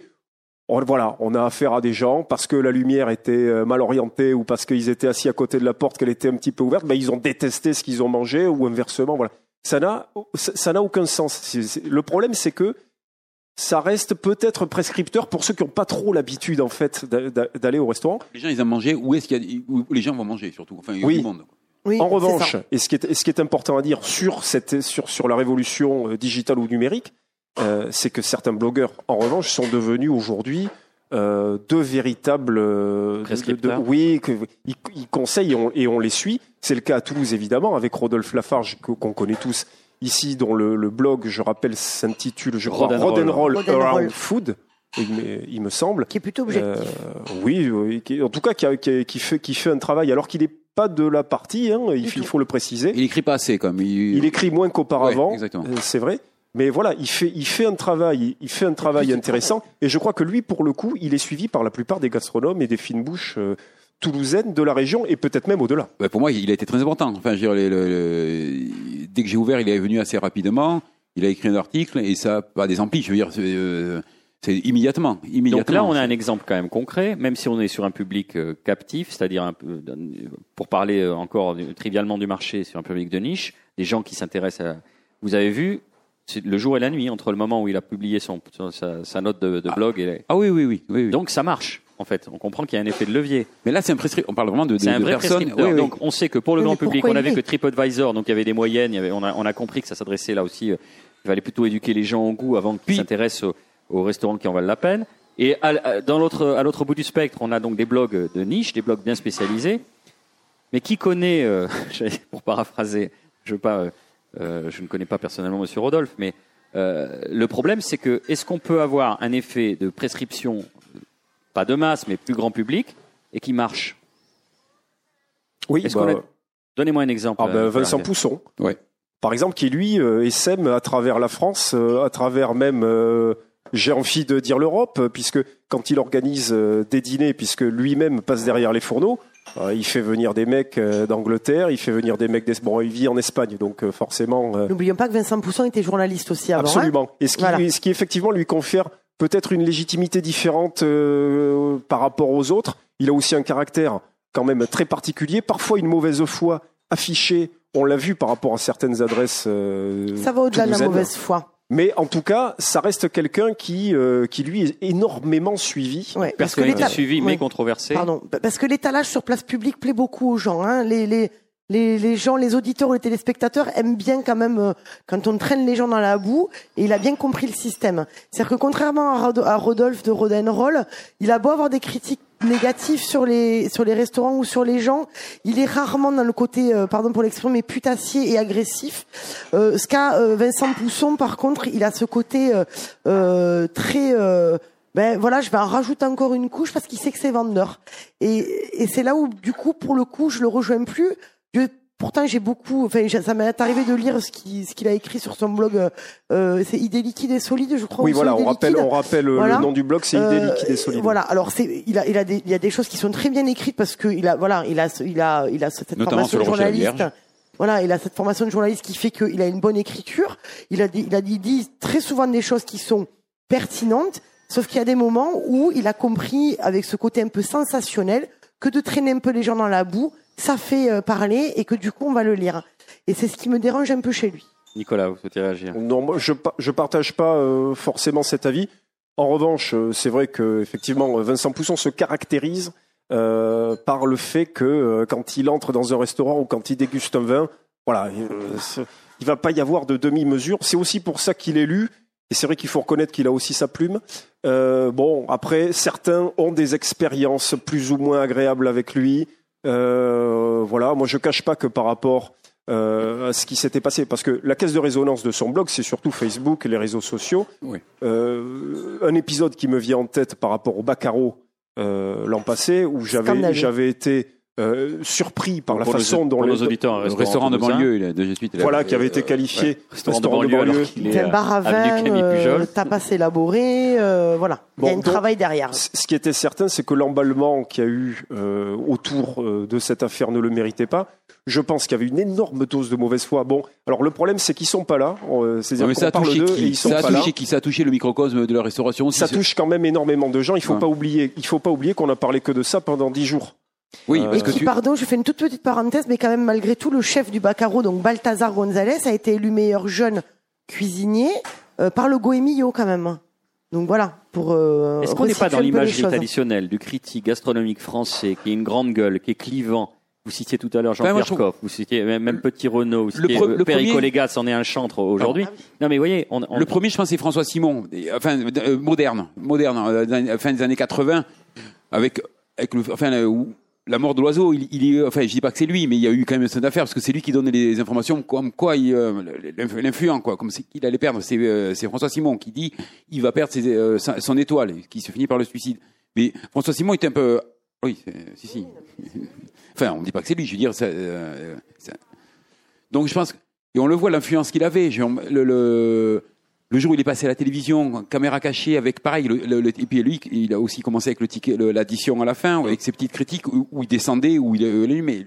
On- Voilà, on a affaire à des gens parce que la lumière était euh, mal orientée ou parce qu'ils étaient assis à côté de la porte, qu'elle était un petit peu ouverte, ben ils ont détesté ce qu'ils ont mangé ou inversement. Voilà, ça n'a ça n'a aucun sens. Le problème, c'est que ça reste peut-être prescripteur pour ceux qui n'ont pas trop l'habitude en fait d'a- d'a- d'aller au restaurant. Les gens, ils aiment manger. Où est-ce qu'il y a, où les gens vont manger, surtout? Enfin, il y a Oui. du monde. Oui, En revanche, et ce qui est, et ce qui est important à dire sur, cette, sur, sur la révolution euh, digitale ou numérique, euh, c'est que certains blogueurs, en revanche, sont devenus aujourd'hui euh, deux véritables euh, de- de- oui, que, ils, ils conseillent et on, et on les suit. C'est le cas à Toulouse évidemment avec Rodolphe Lafarge qu'on connaît tous ici, dont le, le blog, je rappelle, s'intitule je crois Rock'n'Roll. Around Food. Il me, il me semble. Qui est plutôt objectif. Euh, oui, oui, qui- en tout cas qui, a- qui a- qui fait, qui fait un travail alors qu'il n'est pas de la partie, hein, il, faut le préciser. Il écrit pas assez, comme. Il, Il écrit moins qu'auparavant, Ouais, exactement. euh, c'est vrai. Mais voilà, il fait, il fait un travail, il fait un travail intéressant. Et je crois que lui, pour le coup, il est suivi par la plupart des gastronomes et des fines bouches euh, toulousaines de la région et peut-être même au-delà. Ouais, pour moi, il a été très important. Enfin, je veux dire, les- le- le- dès que j'ai ouvert, il est venu assez rapidement. Il a écrit un article et ça, pas des amplis. Je veux dire, euh, c'est immédiatement, immédiatement. Donc là, on a un exemple quand même concret, même si on est sur un public euh, captif, c'est-à-dire un peu, pour parler euh, encore trivialement du marché, sur un public de niche, des gens qui s'intéressent à. Vous avez vu, c'est le jour et la nuit entre le moment où il a publié son, sa, sa note de, de blog et Ah oui, oui, oui, oui. oui. donc ça marche. En fait, on comprend qu'il y a un effet de levier. mais là, c'est un prescrit. On parle vraiment de, de, C'est un de vrai personnes. prescripteur. Oui, oui. Donc on sait que pour le Oui, grand public, on avait que TripAdvisor, donc il y avait des moyennes. Il y avait, on, a, on a compris que ça s'adressait là aussi. euh, il fallait plutôt éduquer les gens au goût avant qu'ils s'intéressent aux, aux restaurants qui en valent la peine. Et à, dans l'autre, à l'autre bout du spectre, on a donc des blogs de niche, des blogs bien spécialisés. Mais qui connaît, euh, pour paraphraser, je veux pas, euh, euh, je ne connais pas personnellement Monsieur Rodolphe, mais euh, le problème c'est que est-ce qu'on peut avoir un effet de prescription, pas de masse, mais plus grand public, et qui marche? Oui, Est-ce bah, qu'on a- Donnez-moi un exemple. ah euh, Vincent. Pousson, Ouais. par exemple, qui lui euh, essaime à travers la France, euh, à travers même, euh, j'ai envie de dire l'Europe, euh, puisque quand il organise euh, des dîners, puisque lui-même passe derrière les fourneaux, euh, il fait venir des mecs d'Angleterre, il fait venir des mecs d'Espagne. Bon, il vit en Espagne, donc forcément. N'oublions pas que Vincent Pousson était journaliste aussi avant. hein. Absolument. Et ce qui, Voilà. ce qui effectivement lui confère peut-être une légitimité différente euh, par rapport aux autres. Il a aussi un caractère quand même très particulier, parfois une mauvaise foi affichée. On l'a vu par rapport à certaines adresses. euh, Ça va au-delà de la mauvaise foi. Mais en tout cas, ça reste quelqu'un qui, euh, qui lui est énormément suivi. Ouais, parce que l'état- suivie mais ouais. controversée. Pardon, parce que l'étalage sur place publique plaît beaucoup aux gens. Hein. Les, les, les, les gens, les auditeurs ou les téléspectateurs aiment bien quand même euh, quand on traîne les gens dans la boue. Et il a bien compris le système. C'est-à-dire que contrairement à, Rod- à Rodolphe de Rodenroll, il a beau avoir des critiques négatives sur les sur les restaurants ou sur les gens, il est rarement dans le côté, euh, pardon pour l'expression, mais putassier et agressif. Euh, ce qu'a euh, Vincent Pousson, par contre, il a ce côté euh, euh, très euh, ben voilà, je vais en rajouter encore une couche parce qu'il sait que c'est vendeur. Et, et c'est là où, du coup, pour le coup, je le rejoins plus. Pourtant, j'ai beaucoup, enfin, ça m'est arrivé de lire ce qu'il ce qu'il a écrit sur son blog. euh, euh, c'est idée liquide et solide, je crois. Oui, ou voilà, on rappelle, on rappelle euh, Voilà. le nom du blog, c'est Idée Euh, liquide et solide. Voilà. Alors c'est, il a, il a des, il y a des choses qui sont très bien écrites parce que il a, voilà, il a, il a, il a cette Notamment formation de journaliste. Voilà, il a cette formation de journaliste qui fait qu'il a une bonne écriture. Il a dit, il a dit, dit très souvent des choses qui sont pertinentes, sauf qu'il y a des moments où il a compris, avec ce côté un peu sensationnel, que de traîner un peu les gens dans la boue, ça fait euh, parler et que du coup on va le lire. Et c'est ce qui me dérange un peu chez lui. Nicolas, vous souhaitez réagir? Non, moi, je je partage pas euh, forcément cet avis. En revanche, euh, c'est vrai que effectivement, Vincent Pousson se caractérise euh, par le fait que euh, quand il entre dans un restaurant ou quand il déguste un vin, voilà, euh, il va pas y avoir de demi-mesure. C'est aussi pour ça qu'il est lu. Et c'est vrai qu'il faut reconnaître qu'il a aussi sa plume. Euh, bon, après, certains ont des expériences plus ou moins agréables avec lui. Euh, voilà, moi je cache pas que par rapport euh, à ce qui s'était passé, parce que la caisse de résonance de son blog, c'est surtout Facebook, les réseaux sociaux. Oui. Euh, un épisode qui me vient en tête par rapport au Bacaro euh, l'an passé, où j'avais été euh, surpris par la Pour nos- façon dont pour les nos auditeurs, un Le restaurant de banlieue, il a, de suite, voilà qui avait été qualifié ouais. Restaurant de banlieue, est C'est un bar à vin, euh, tapas élaboré, euh, voilà. il y a un travail derrière. Ce qui était certain, c'est que l'emballement qu'il y a eu euh, autour euh, de cette affaire ne le méritait pas. Je pense qu'il y avait une énorme dose de mauvaise foi. Bon, alors le problème, c'est qu'ils sont pas là. Euh, C'est-à-dire mais ça qu'on a parle touché d'eux et ils sont ça a pas là. touché qui? Ça a touché le microcosme de la restauration. aussi. Ça touche quand même énormément de gens. Il faut Ouais. pas oublier. Il faut pas oublier qu'on a parlé que de ça pendant dix jours. Oui, Euh, parce Et que qui, tu. pardon, je fais une toute petite parenthèse, mais quand même, malgré tout, le chef du Bacaro, donc Balthazar González, a été élu meilleur jeune cuisinier euh, par le Goemillo, quand même. Donc voilà, pour. Euh, Est-ce qu'on n'est pas dans choses. traditionnelle du critique gastronomique français qui est une grande gueule, qui est clivant? Vous citiez tout à l'heure Ben, Jean-Pierre trouve- Coff, vous citiez même, même Petit Renaud, vous Le citiez pre- euh, le Perico premier- Légat, c'en est un chantre aujourd'hui. Ah oui. Non mais vous voyez, on, on- Le premier, je pense, c'est François Simon, enfin euh, moderne, moderne, euh, fin des années 80, avec avec le, enfin le- où- la mort de l'oiseau. Il, est, enfin, je dis pas que c'est lui, mais il y a eu quand même cette affaire parce que c'est lui qui donnait les informations comme quoi il, euh, l'inf- l'influent, quoi, comme qu'il allait perdre. C'est euh, c'est François Simon qui dit il va perdre euh, son étoile, qui se finit par le suicide. Mais François Simon était un peu, oui, si si. Enfin, on dit pas que c'est lui, je veux dire, ça, ça- donc je pense, et on le voit l'influence qu'il avait. Le, le, le jour où il est passé à la télévision, caméra cachée, avec pareil, le, le- le- et puis lui, il a aussi commencé avec le ticket, l'addition à la fin, avec ses petites critiques où, où il descendait, où il euh, allumait.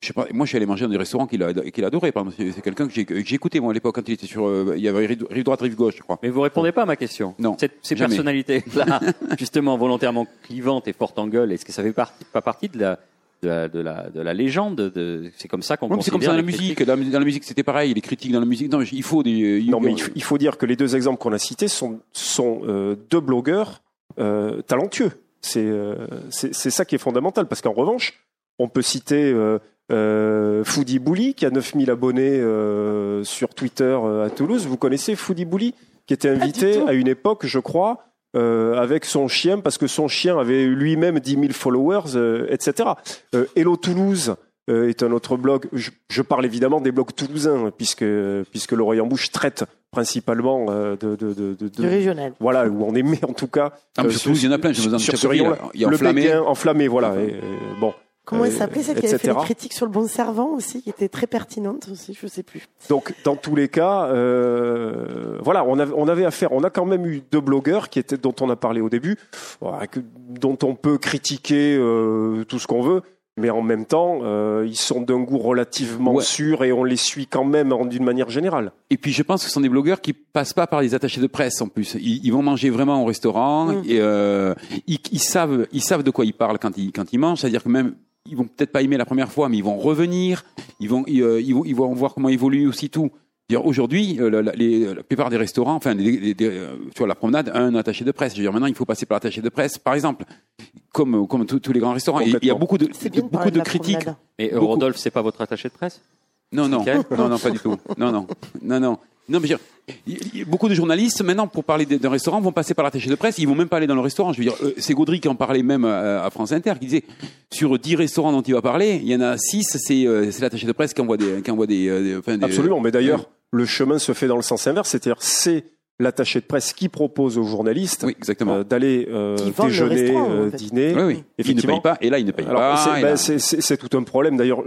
Je sais pas, moi je suis allé manger dans des restaurants qu'il a, qu'il adorait. C'est quelqu'un que écouté moi à l'époque quand il était sur, euh, il y avait rive, rive droite, rive gauche, je crois. mais vous répondez pas à ma question. Non, Cette- ces personnalités-là, justement volontairement clivantes et fortes en gueule, est-ce que ça fait partie, pas partie de la, de la, de la, de la légende de, C'est comme ça qu'on Ouais, c'est considère comme ça dans la musique. Dans, la- dans la musique, c'était pareil. Les critiques dans la musique. Non, mais il faut des. il- Non, mais il faut- il faut dire que les deux exemples qu'on a cités sont, sont euh, deux blogueurs euh, talentueux. C'est euh, c'est c'est ça qui est fondamental, parce qu'en revanche, on peut citer euh, euh, Foodie Bouli, qui a 9000 abonnés euh, sur Twitter euh, à Toulouse. Vous connaissez Foodie Bouli, qui était invité à une époque, je crois, euh, avec son chien, parce que son chien avait lui-même 10 000 followers, euh, etc. Euh, Hello Toulouse euh, est un autre blog. Je, je parle évidemment des blogs toulousains, puisque, puisque en bouche traite principalement euh, de, de, de, de- de- Du régional. voilà, où on aimait en tout cas. Ah, mais euh, sur Toulouse, il y en a plein, je sur- vous en sur ce chercherai, rayon-là. il y a le Enflammé. Béguin, enflammé, voilà. et, euh, bon. Comment Euh, elle s'appelait celle qui avait fait des critiques sur le bon servant aussi, qui était très pertinente aussi, je sais plus. Donc, dans tous les cas, euh, voilà, on avait, on avait affaire, on a quand même eu deux blogueurs qui étaient, dont on a parlé au début, dont on peut critiquer euh, tout ce qu'on veut, mais en même temps, euh, ils sont d'un goût relativement Ouais. sûr et on les suit quand même d'une manière générale. Et puis je pense que ce sont des blogueurs qui passent pas par les attachés de presse en plus. Ils, ils vont manger vraiment au restaurant Mm. et euh, ils, ils savent, ils savent de quoi ils parlent quand ils quand ils mangent. C'est-à-dire que même ils vont peut-être pas aimer la première fois, mais ils vont revenir. Ils vont ils, euh, ils vont, ils vont voir comment évolue aussi tout. Aujourd'hui, euh, la, la- plupart des restaurants, enfin, euh, tu vois, la promenade, a un attaché de presse. Je veux dire, maintenant, il faut passer par l'attaché de presse, par exemple, comme comme tous les grands restaurants. Il y a beaucoup de, beaucoup de critiques. promenade. Mais euh. Rodolphe, c'est pas votre attaché de presse? Non, non, non, non, pas du tout. Non, non, non, non. Non, mais je veux dire, beaucoup de journalistes maintenant pour parler d'un restaurant vont passer par l'attaché de presse. Ils vont même pas aller dans le restaurant. Je veux dire, euh, c'est Gaudry qui en parlait même à, France Inter, qui disait sur 10 restaurants dont il va parler, il y en a 6 c'est euh, c'est l'attaché de presse qui envoie des qui envoie des, euh, des- enfin, des- Absolument, mais d'ailleurs, le chemin se fait dans le sens inverse, c'est-à-dire c'est l'attaché de presse qui propose aux journalistes Oui, euh, d'aller euh, déjeuner, en euh, fait. dîner. oui, oui. Il ne effectivement. paye pas et là il ne paye Alors, pas. c'est- ben, là- c'est tout un problème. D'ailleurs,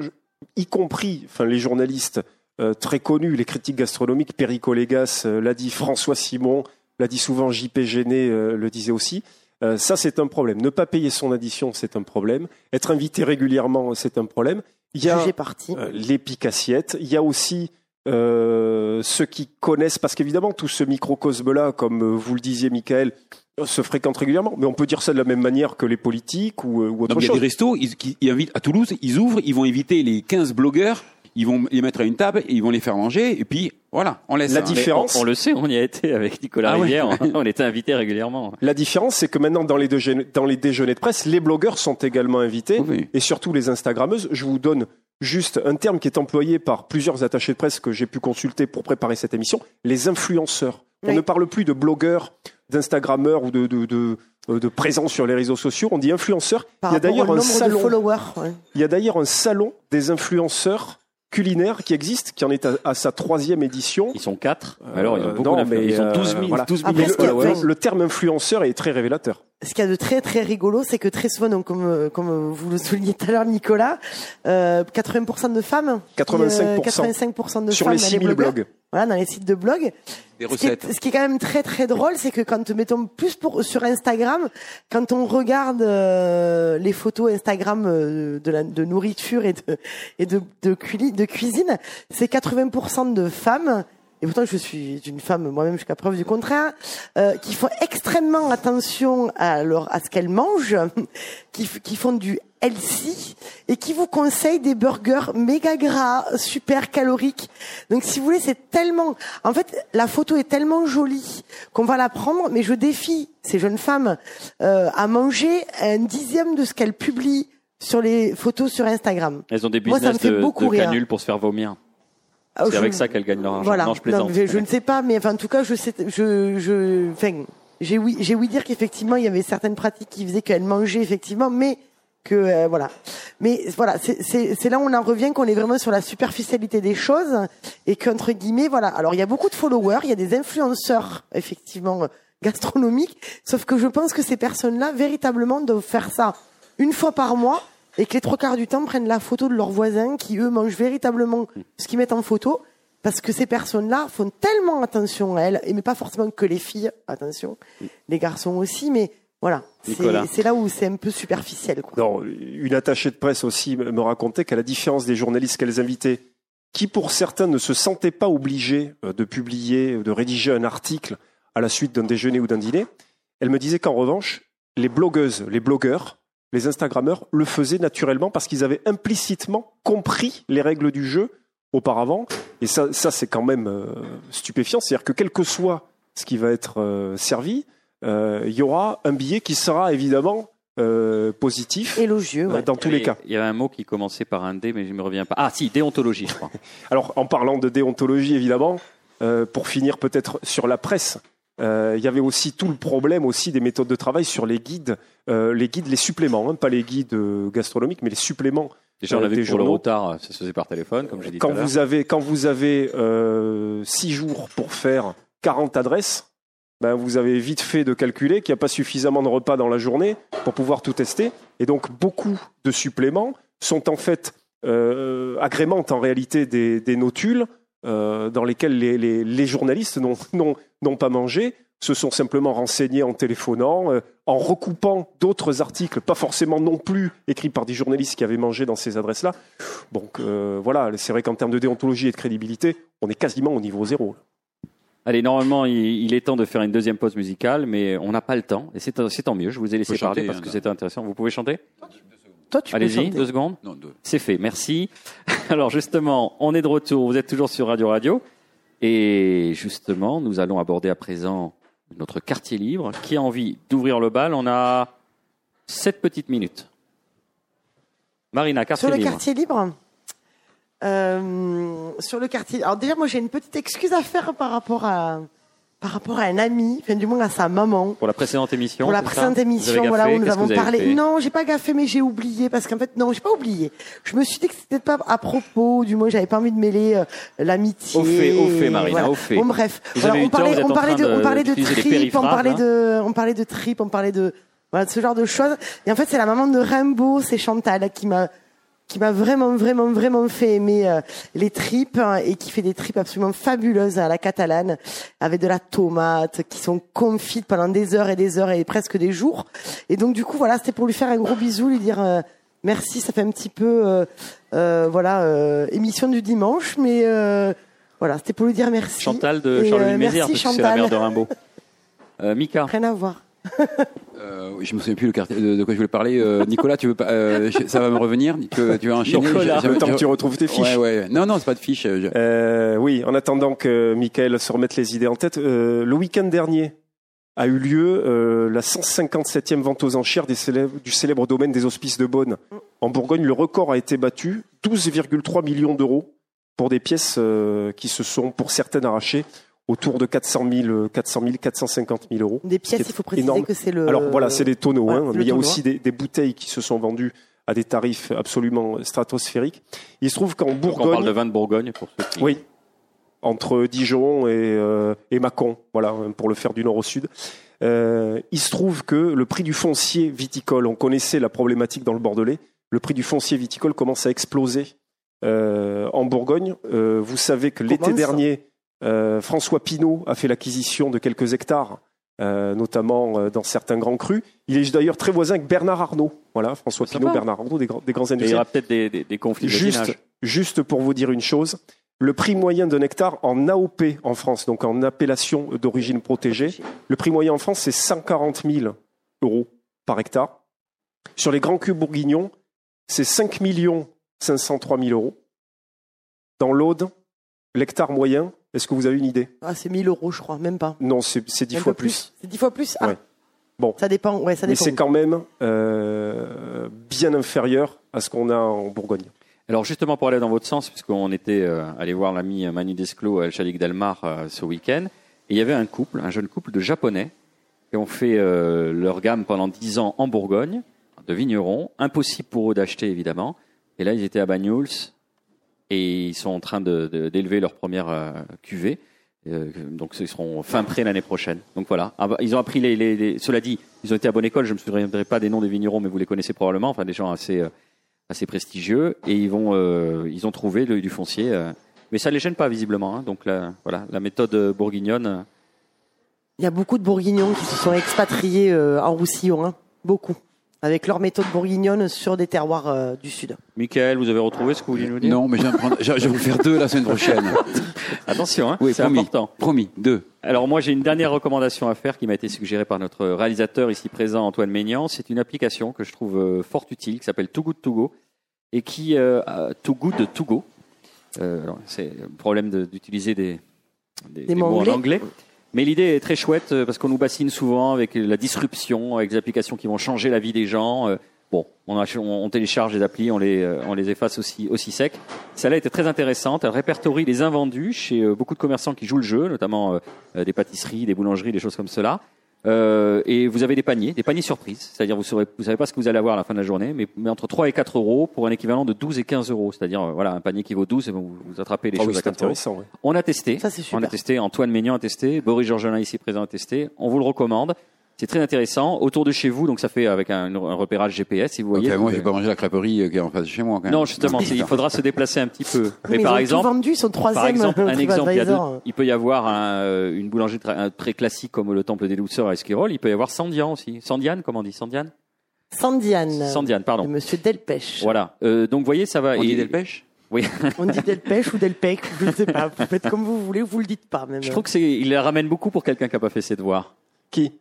y compris, enfin, les journalistes euh, très connus, les critiques gastronomiques, Perico Légas euh, l'a dit, François Simon l'a dit souvent, JP Géné euh, le disait aussi. Euh, ça, c'est un problème. Ne pas payer son addition, c'est un problème. Être invité régulièrement, c'est un problème. Il y a euh, les piques assiettes. Il y a aussi euh, ceux qui connaissent, parce qu'évidemment, tout ce microcosme-là, comme euh, vous le disiez, Michael, euh, se fréquente régulièrement. Mais on peut dire ça de la même manière que les politiques ou, ou autre Non, mais il y a chose. des restos, ils, qui- ils invitent, à Toulouse, ils ouvrent, ils vont inviter les 15 blogueurs, ils vont les mettre à une table, et ils vont les faire manger, et puis voilà, on laisse. La hein. différence- on, on le sait, on y a été avec Nicolas Ah ouais. Rivière. on était invité régulièrement. La différence, c'est que maintenant, dans les, déjeuners, dans les déjeuners de presse, les blogueurs sont également invités, Oui. et surtout les Instagrammeuses. Je vous donne juste un terme qui est employé par plusieurs attachés de presse que j'ai pu consulter pour préparer cette émission, les influenceurs. On Oui. ne parle plus de blogueurs, d'Instagrammeurs ou de, de, de, euh, de présence sur les réseaux sociaux, on dit influenceurs. Par Il y a rapport au d'ailleurs un nombre salon de followers. ouais. Il y a d'ailleurs un salon des influenceurs culinaires qui existe, qui en est à, à sa troisième édition. Ils sont quatre. Alors, ils ont Euh, beaucoup non, mais, Ils ont euh, 12 000, voilà. 12 Après, millions de ce qu'il y a- followers. Le, le terme influenceur est très révélateur. Ce qu'il y a de très très rigolo, c'est que très souvent, donc comme euh, comme vous le soulignez tout à l'heure, Nicolas, euh, 80% de femmes, qui, 85%. 85% de Sur femmes les dans 6000 blogueurs, blogs. Voilà, dans les sites de blog. Des Ce qui, est, ce qui est quand même très très drôle, c'est que quand mettons plus pour sur Instagram, quand on regarde euh, les photos Instagram euh, de la de nourriture et de et de de, culi- de cuisine, c'est 80% de femmes. Et pourtant, je suis une femme moi-même jusqu'à preuve du contraire, euh, qui font extrêmement attention à leur à ce qu'elles mangent, qui font du healthy et qui vous conseillent des burgers méga gras, super caloriques. Donc, si vous voulez, c'est tellement. En fait, la photo est tellement jolie qu'on va la prendre, mais je défie ces jeunes femmes euh, à manger un dixième de ce qu'elles publient sur les photos sur Instagram. Elles ont des Moi, ça me business fait de, beaucoup de rire. canules pour se faire vomir. Ah, C'est je- avec ça qu'elles gagnent leur argent. Voilà. Non, je plaisante. je, je ne sais pas, mais enfin, en tout cas, je sais, je, je, enfin, j'ai oui, j'ai oui dire qu'effectivement, il y avait certaines pratiques qui faisaient qu'elle mangeait effectivement, mais que euh, voilà. Mais voilà, c'est- là où on en revient qu'on est vraiment sur la superficialité des choses et qu'entre guillemets, voilà. Alors, il y a beaucoup de followers, il y a des influenceurs effectivement euh, gastronomiques, sauf que je pense que ces personnes-là, véritablement, doivent faire ça une fois par mois et que les trois quarts du temps prennent la photo de leurs voisins qui eux mangent véritablement ce qu'ils mettent en photo parce que ces personnes-là font tellement attention à elles et mais pas forcément que les filles attention les garçons aussi mais voilà Nicolas. c'est là où c'est un peu superficiel quoi. Non, une attachée de presse aussi me racontait qu'à la différence des journalistes qu'elles invitaient, qui pour certains ne se sentaient pas obligés euh, de publier, de rédiger un article à la suite d'un déjeuner ou d'un dîner, elle me disait qu'en revanche, les blogueuses, les blogueurs, les Instagrammeurs le faisaient naturellement parce qu'ils avaient implicitement compris les règles du jeu auparavant. Et ça, ça c'est quand même euh, stupéfiant. C'est-à-dire que quel que soit ce qui va être euh, servi, euh, il y aura un billet qui sera évidemment euh, positif élogieux euh, ouais. dans tous les avait- cas. Il y avait un mot qui commençait par un D, mais je ne me reviens pas. Ah, si, déontologie, je crois. Alors, en parlant de déontologie, évidemment, euh, pour finir peut-être sur la presse, euh, il y avait aussi tout le problème aussi des méthodes de travail sur les guides, euh, les guides, les suppléments, hein, pas les guides euh, gastronomiques, mais les suppléments. Déjà, on Euh, a vu des le retard, ça se faisait par téléphone, comme j'ai dit Quand tout à l'heure. vous avez, quand vous avez euh, six jours pour faire 40 adresses, ben vous avez vite fait de calculer qu'il n'y a pas suffisamment de repas dans la journée pour pouvoir tout tester. Et donc, beaucoup de suppléments sont en fait euh, agrémentent en réalité des, des notules euh, dans lesquelles les, journalistes n'ont pas mangé, se sont simplement renseignés en téléphonant, euh, en recoupant d'autres articles, pas forcément non plus écrits par des journalistes qui avaient mangé dans ces adresses-là. Donc euh, voilà, c'est vrai qu'en termes de déontologie et de crédibilité, on est quasiment au niveau zéro. Allez, normalement, il, il est temps de faire une deuxième pause musicale, mais on n'a pas le temps. Et c'est tant mieux. Je vous ai laissé parler chanter, parce que c'était intéressant. Vous pouvez chanter? Toi tu peux Allez-y, chanter. deux secondes. Non, deux. C'est fait, merci. Alors justement, on est de retour, vous êtes toujours sur Radio Radio. Et justement, nous allons aborder à présent notre quartier libre. Qui a envie d'ouvrir le bal On a sept petites minutes. Marina, quartier sur le libre. quartier libre? Euh, sur le quartier alors déjà moi j'ai une petite excuse à faire par rapport à par rapport à un ami enfin du moins à sa maman Pour la précédente émission pour la précédente émission, gaffé voilà, où nous avons parlé. Non, j'ai pas gaffé, mais j'ai oublié parce qu'en fait, non, j'ai pas oublié. Je me suis dit que c'était pas à propos, du moins, j'avais pas envie de mêler euh, l'amitié. Au fait, au fait, Marina, Voilà. au fait. Bon, bref. Voilà, on parlait, on parlait de, on parlait de trip, on parlait hein. de, on parlait de trip, on parlait de, voilà, de ce genre de choses. Et en fait, c'est la maman de Rimbaud, c'est Chantal, qui m'a, qui m'a vraiment, vraiment, vraiment fait aimer euh, les tripes hein, et qui fait des tripes absolument fabuleuses à la catalane avec de la tomate qui sont confites pendant des heures et des heures et presque des jours. Et donc du coup voilà, c'était pour lui faire un gros bisou, lui dire euh, Merci, ça fait un petit peu, euh, voilà, émission du dimanche, mais voilà, c'était pour lui dire merci. Chantal de euh, Mézières, parce que c'est la mère de Rimbaud. Mika, Rien à voir. Euh, je me souviens plus le quartier, de, de quoi je voulais parler. Euh, Nicolas, tu veux pas, euh, ça va me revenir. Tu veux, tu veux enchaîner Nicolas. Je- je- Le temps que tu retrouves tes fiches. Ouais, ouais. Non, non, c'est pas de fiche. je- Euh, oui, en attendant que Michael se remette les idées en tête, le week-end dernier a eu lieu la 157e vente aux enchères des célèbres- du célèbre domaine des Hospices de Beaune. En Bourgogne, le record a été battu, 12,3 millions d'euros pour des pièces qui se sont, pour certaines, arrachées autour de 400 000, euh, 400 000 450 000 euros. Des pièces, il faut préciser énorme. que c'est le. Alors voilà, c'est des tonneaux, ouais, hein, mais il y a aussi des, des bouteilles qui se sont vendues à des tarifs absolument stratosphériques. Il se trouve qu'en donc Bourgogne, on parle de vin de Bourgogne pour ceux qui... oui, entre Dijon et, euh, et Mâcon, voilà, hein, pour le faire du nord au sud. Euh, il se trouve que le prix du foncier viticole, on connaissait la problématique dans le Bordelais, le prix du foncier viticole commence à exploser euh, en Bourgogne. Euh, vous savez que l'été dernier, François Pinault a fait l'acquisition de quelques hectares, euh, notamment euh, dans certains grands crus. Il est d'ailleurs très voisin avec Bernard Arnault. Voilà, François. Pinault, Bernard Arnault, des, grands- des grands il y aura peut-être des, des- des conflits de Juste, voisinage. juste pour vous dire une chose, le prix moyen d'un hectare en AOP en France, donc en appellation d'origine protégée, le prix moyen en France, c'est 140 000 euros par hectare. Sur les grands crus bourguignons, c'est 5 503 000 euros. Dans l'Aude, l'hectare moyen, est-ce que vous avez une idée Ah, c'est 1000 euros, je crois, même pas. Non, c'est c'est 10 Un fois plus. C'est 10 fois plus? Ah. Ouais. Bon. Ça dépend, ouais, ça Mais dépend. c'est quand même euh, bien inférieur à ce qu'on a en Bourgogne. Alors justement pour aller dans votre sens, puisqu'on était euh, allé voir l'ami Manu Desclos à El Chalik Delmar euh, ce week-end, et il y avait un couple, un jeune couple de Japonais, qui ont fait euh, leur gamme pendant 10 ans en Bourgogne, de vignerons, impossible pour eux d'acheter évidemment, et là ils étaient à Banyuls, et ils sont en train d'élever leur première euh, cuvée, Euh, donc ils seront fin prêt l'année prochaine. Donc voilà, Ah bah, ils ont appris les, les- les- Cela dit, ils ont été à bonne école, je ne me souviendrai pas des noms des vignerons, mais vous les connaissez probablement, enfin des gens assez... euh, assez prestigieux. Et ils vont euh, ils ont trouvé le- du foncier euh, mais ça les gêne pas visiblement hein. donc la, voilà la méthode bourguignonne Il y a beaucoup de Bourguignons qui se sont expatriés en Roussillon, hein. beaucoup, avec leur méthode bourguignonne sur des terroirs euh, du sud. Michael vous avez retrouvé ce que vous vouliez nous dire Non, mais je viens de prendre- je je vais vous faire deux la semaine prochaine. attention hein, Oui, c'est promis. important Promis, deux. alors moi j'ai une dernière recommandation à faire qui m'a été suggérée par notre réalisateur ici présent Antoine Maignan c'est une application que je trouve euh, fort utile qui s'appelle Too Good To Go et qui euh, a Too Good To Go Euh, alors, c'est le problème de- d'utiliser des, des, Des des mots mots anglais. en anglais Mais l'idée est très chouette euh, parce qu'on nous bassine souvent avec la disruption, avec des applications qui vont changer la vie des gens. Euh, Bon, on, télécharge les applis, on les, euh, on les efface aussi, aussi sec. Celle-là était très intéressante. Elle répertorie les invendus chez beaucoup de commerçants qui jouent le jeu, notamment des pâtisseries, des boulangeries, des choses comme cela. Euh, et vous avez des paniers, des paniers surprises. C'est-à-dire, vous ne vous savez pas ce que vous allez avoir à la fin de la journée, mais, mais entre 3 et 4 euros pour un équivalent de 12 et 15 euros. C'est-à-dire, euh, voilà, un panier qui vaut 12 et vous, vous attrapez les Ah oui, choses à c'est 4 euros. ouais. On a testé. Ça, c'est super. On a testé. Antoine Maignan a testé. Boris Georgelin ici présent a testé. On vous le recommande. C'est très intéressant. Autour de chez vous, donc ça fait avec un, un repérage GPS, si vous voyez. Ok, moi, vais pas manger la crêperie euh, qui est en face de chez moi. Quand même. non, justement, il faudra se déplacer un petit peu. Mais, par exemple, tout vendu, troisième. par exemple, un exemple, il, y a deux- il peut y avoir un, euh, une boulangerie très, un- très classique comme le Temple des Douceurs à Esquirol. Il peut y avoir Sandian aussi. Sandiane, comment on dit? Sandiane Sandiane. Sandiane, De pardon. Monsieur Delpech. Voilà. Euh, donc, vous voyez, ça va. On et- dit Delpech? Oui. On dit Delpech ou Delpech, je ne sais pas. Vous faites comme vous voulez, vous le dites pas même. Je trouve que c'est, il la ramène beaucoup pour quelqu'un qui n'a pas fait ses devoirs. Qui?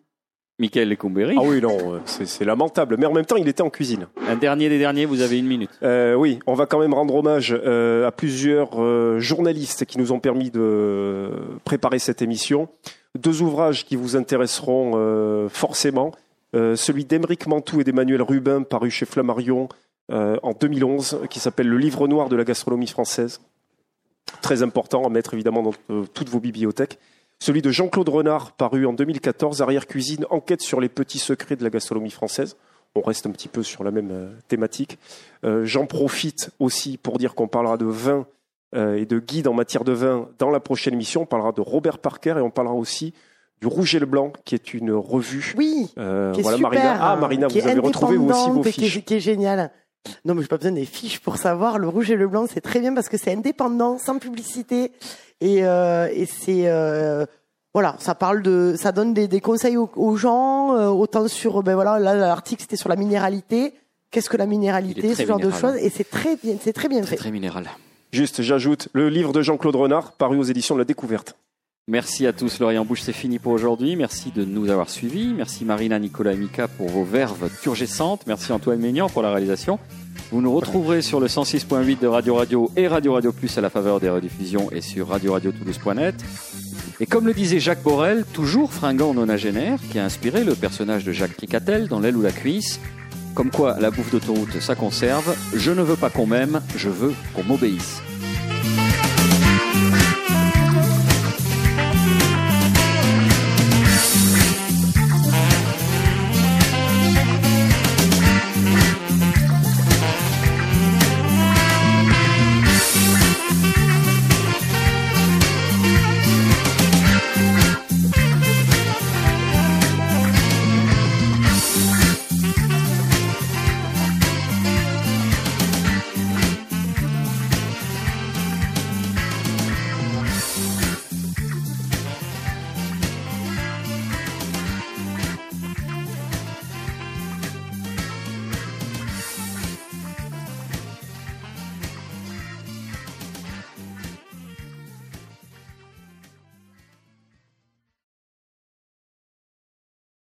Michael Lecumberi. Ah oui, non, euh, c'est lamentable. Mais en même temps, il était en cuisine. Un dernier des derniers, vous avez une minute. Euh, oui, on va quand même rendre hommage euh, à plusieurs euh, journalistes qui nous ont permis de préparer cette émission. Deux ouvrages qui vous intéresseront forcément. Celui d'Émeric Mantoux et d'Emmanuel Rubin, paru chez Flammarion en 2011, qui s'appelle Le livre noir de la gastronomie française. Très important à mettre évidemment dans toutes vos bibliothèques. Celui de Jean-Claude Renard, paru en 2014, Arrière-cuisine, enquête sur les petits secrets de la gastronomie française. On reste un petit peu sur la même euh, thématique. Euh, J'en profite aussi pour dire qu'on parlera de vin euh, et de guide en matière de vin dans la prochaine émission. On parlera de Robert Parker et on parlera aussi du Rouge et le Blanc, qui est une revue. Oui, Euh, qui est voilà, super. Marina. Ah, Marina, qui vous est avez retrouvé vous aussi vos et qui est- fiches. Qui est, génial. Non, mais j'ai pas besoin des fiches pour savoir. Le rouge et le blanc, c'est très bien parce que c'est indépendant, sans publicité, et, euh, et c'est euh, voilà, ça parle de, ça donne des, des conseils aux, aux gens, euh, autant sur, ben voilà, là l'article c'était sur la minéralité, qu'est-ce que la minéralité, ce genre de choses, et c'est très bien, c'est très bien Très, fait. très minéral. Juste, j'ajoute le livre de Jean-Claude Renard, paru aux éditions de la Découverte. Merci à tous. L'Orient Bouche, c'est fini pour aujourd'hui. Merci de nous avoir suivis. Merci Marina, Nicolas et Mika pour vos verves turgescentes. Merci Antoine Ménian pour la réalisation. Vous nous retrouverez sur le 106.8 de Radio Radio et Radio Radio Plus à la faveur des rediffusions et sur Radio Radio Toulouse.net. Et comme le disait Jacques Borel, toujours fringant nonagénaire, qui a inspiré le personnage de Jacques Tricatel dans L'aile ou la cuisse, comme quoi la bouffe d'autoroute, ça conserve. Je ne veux pas qu'on m'aime, je veux qu'on m'obéisse.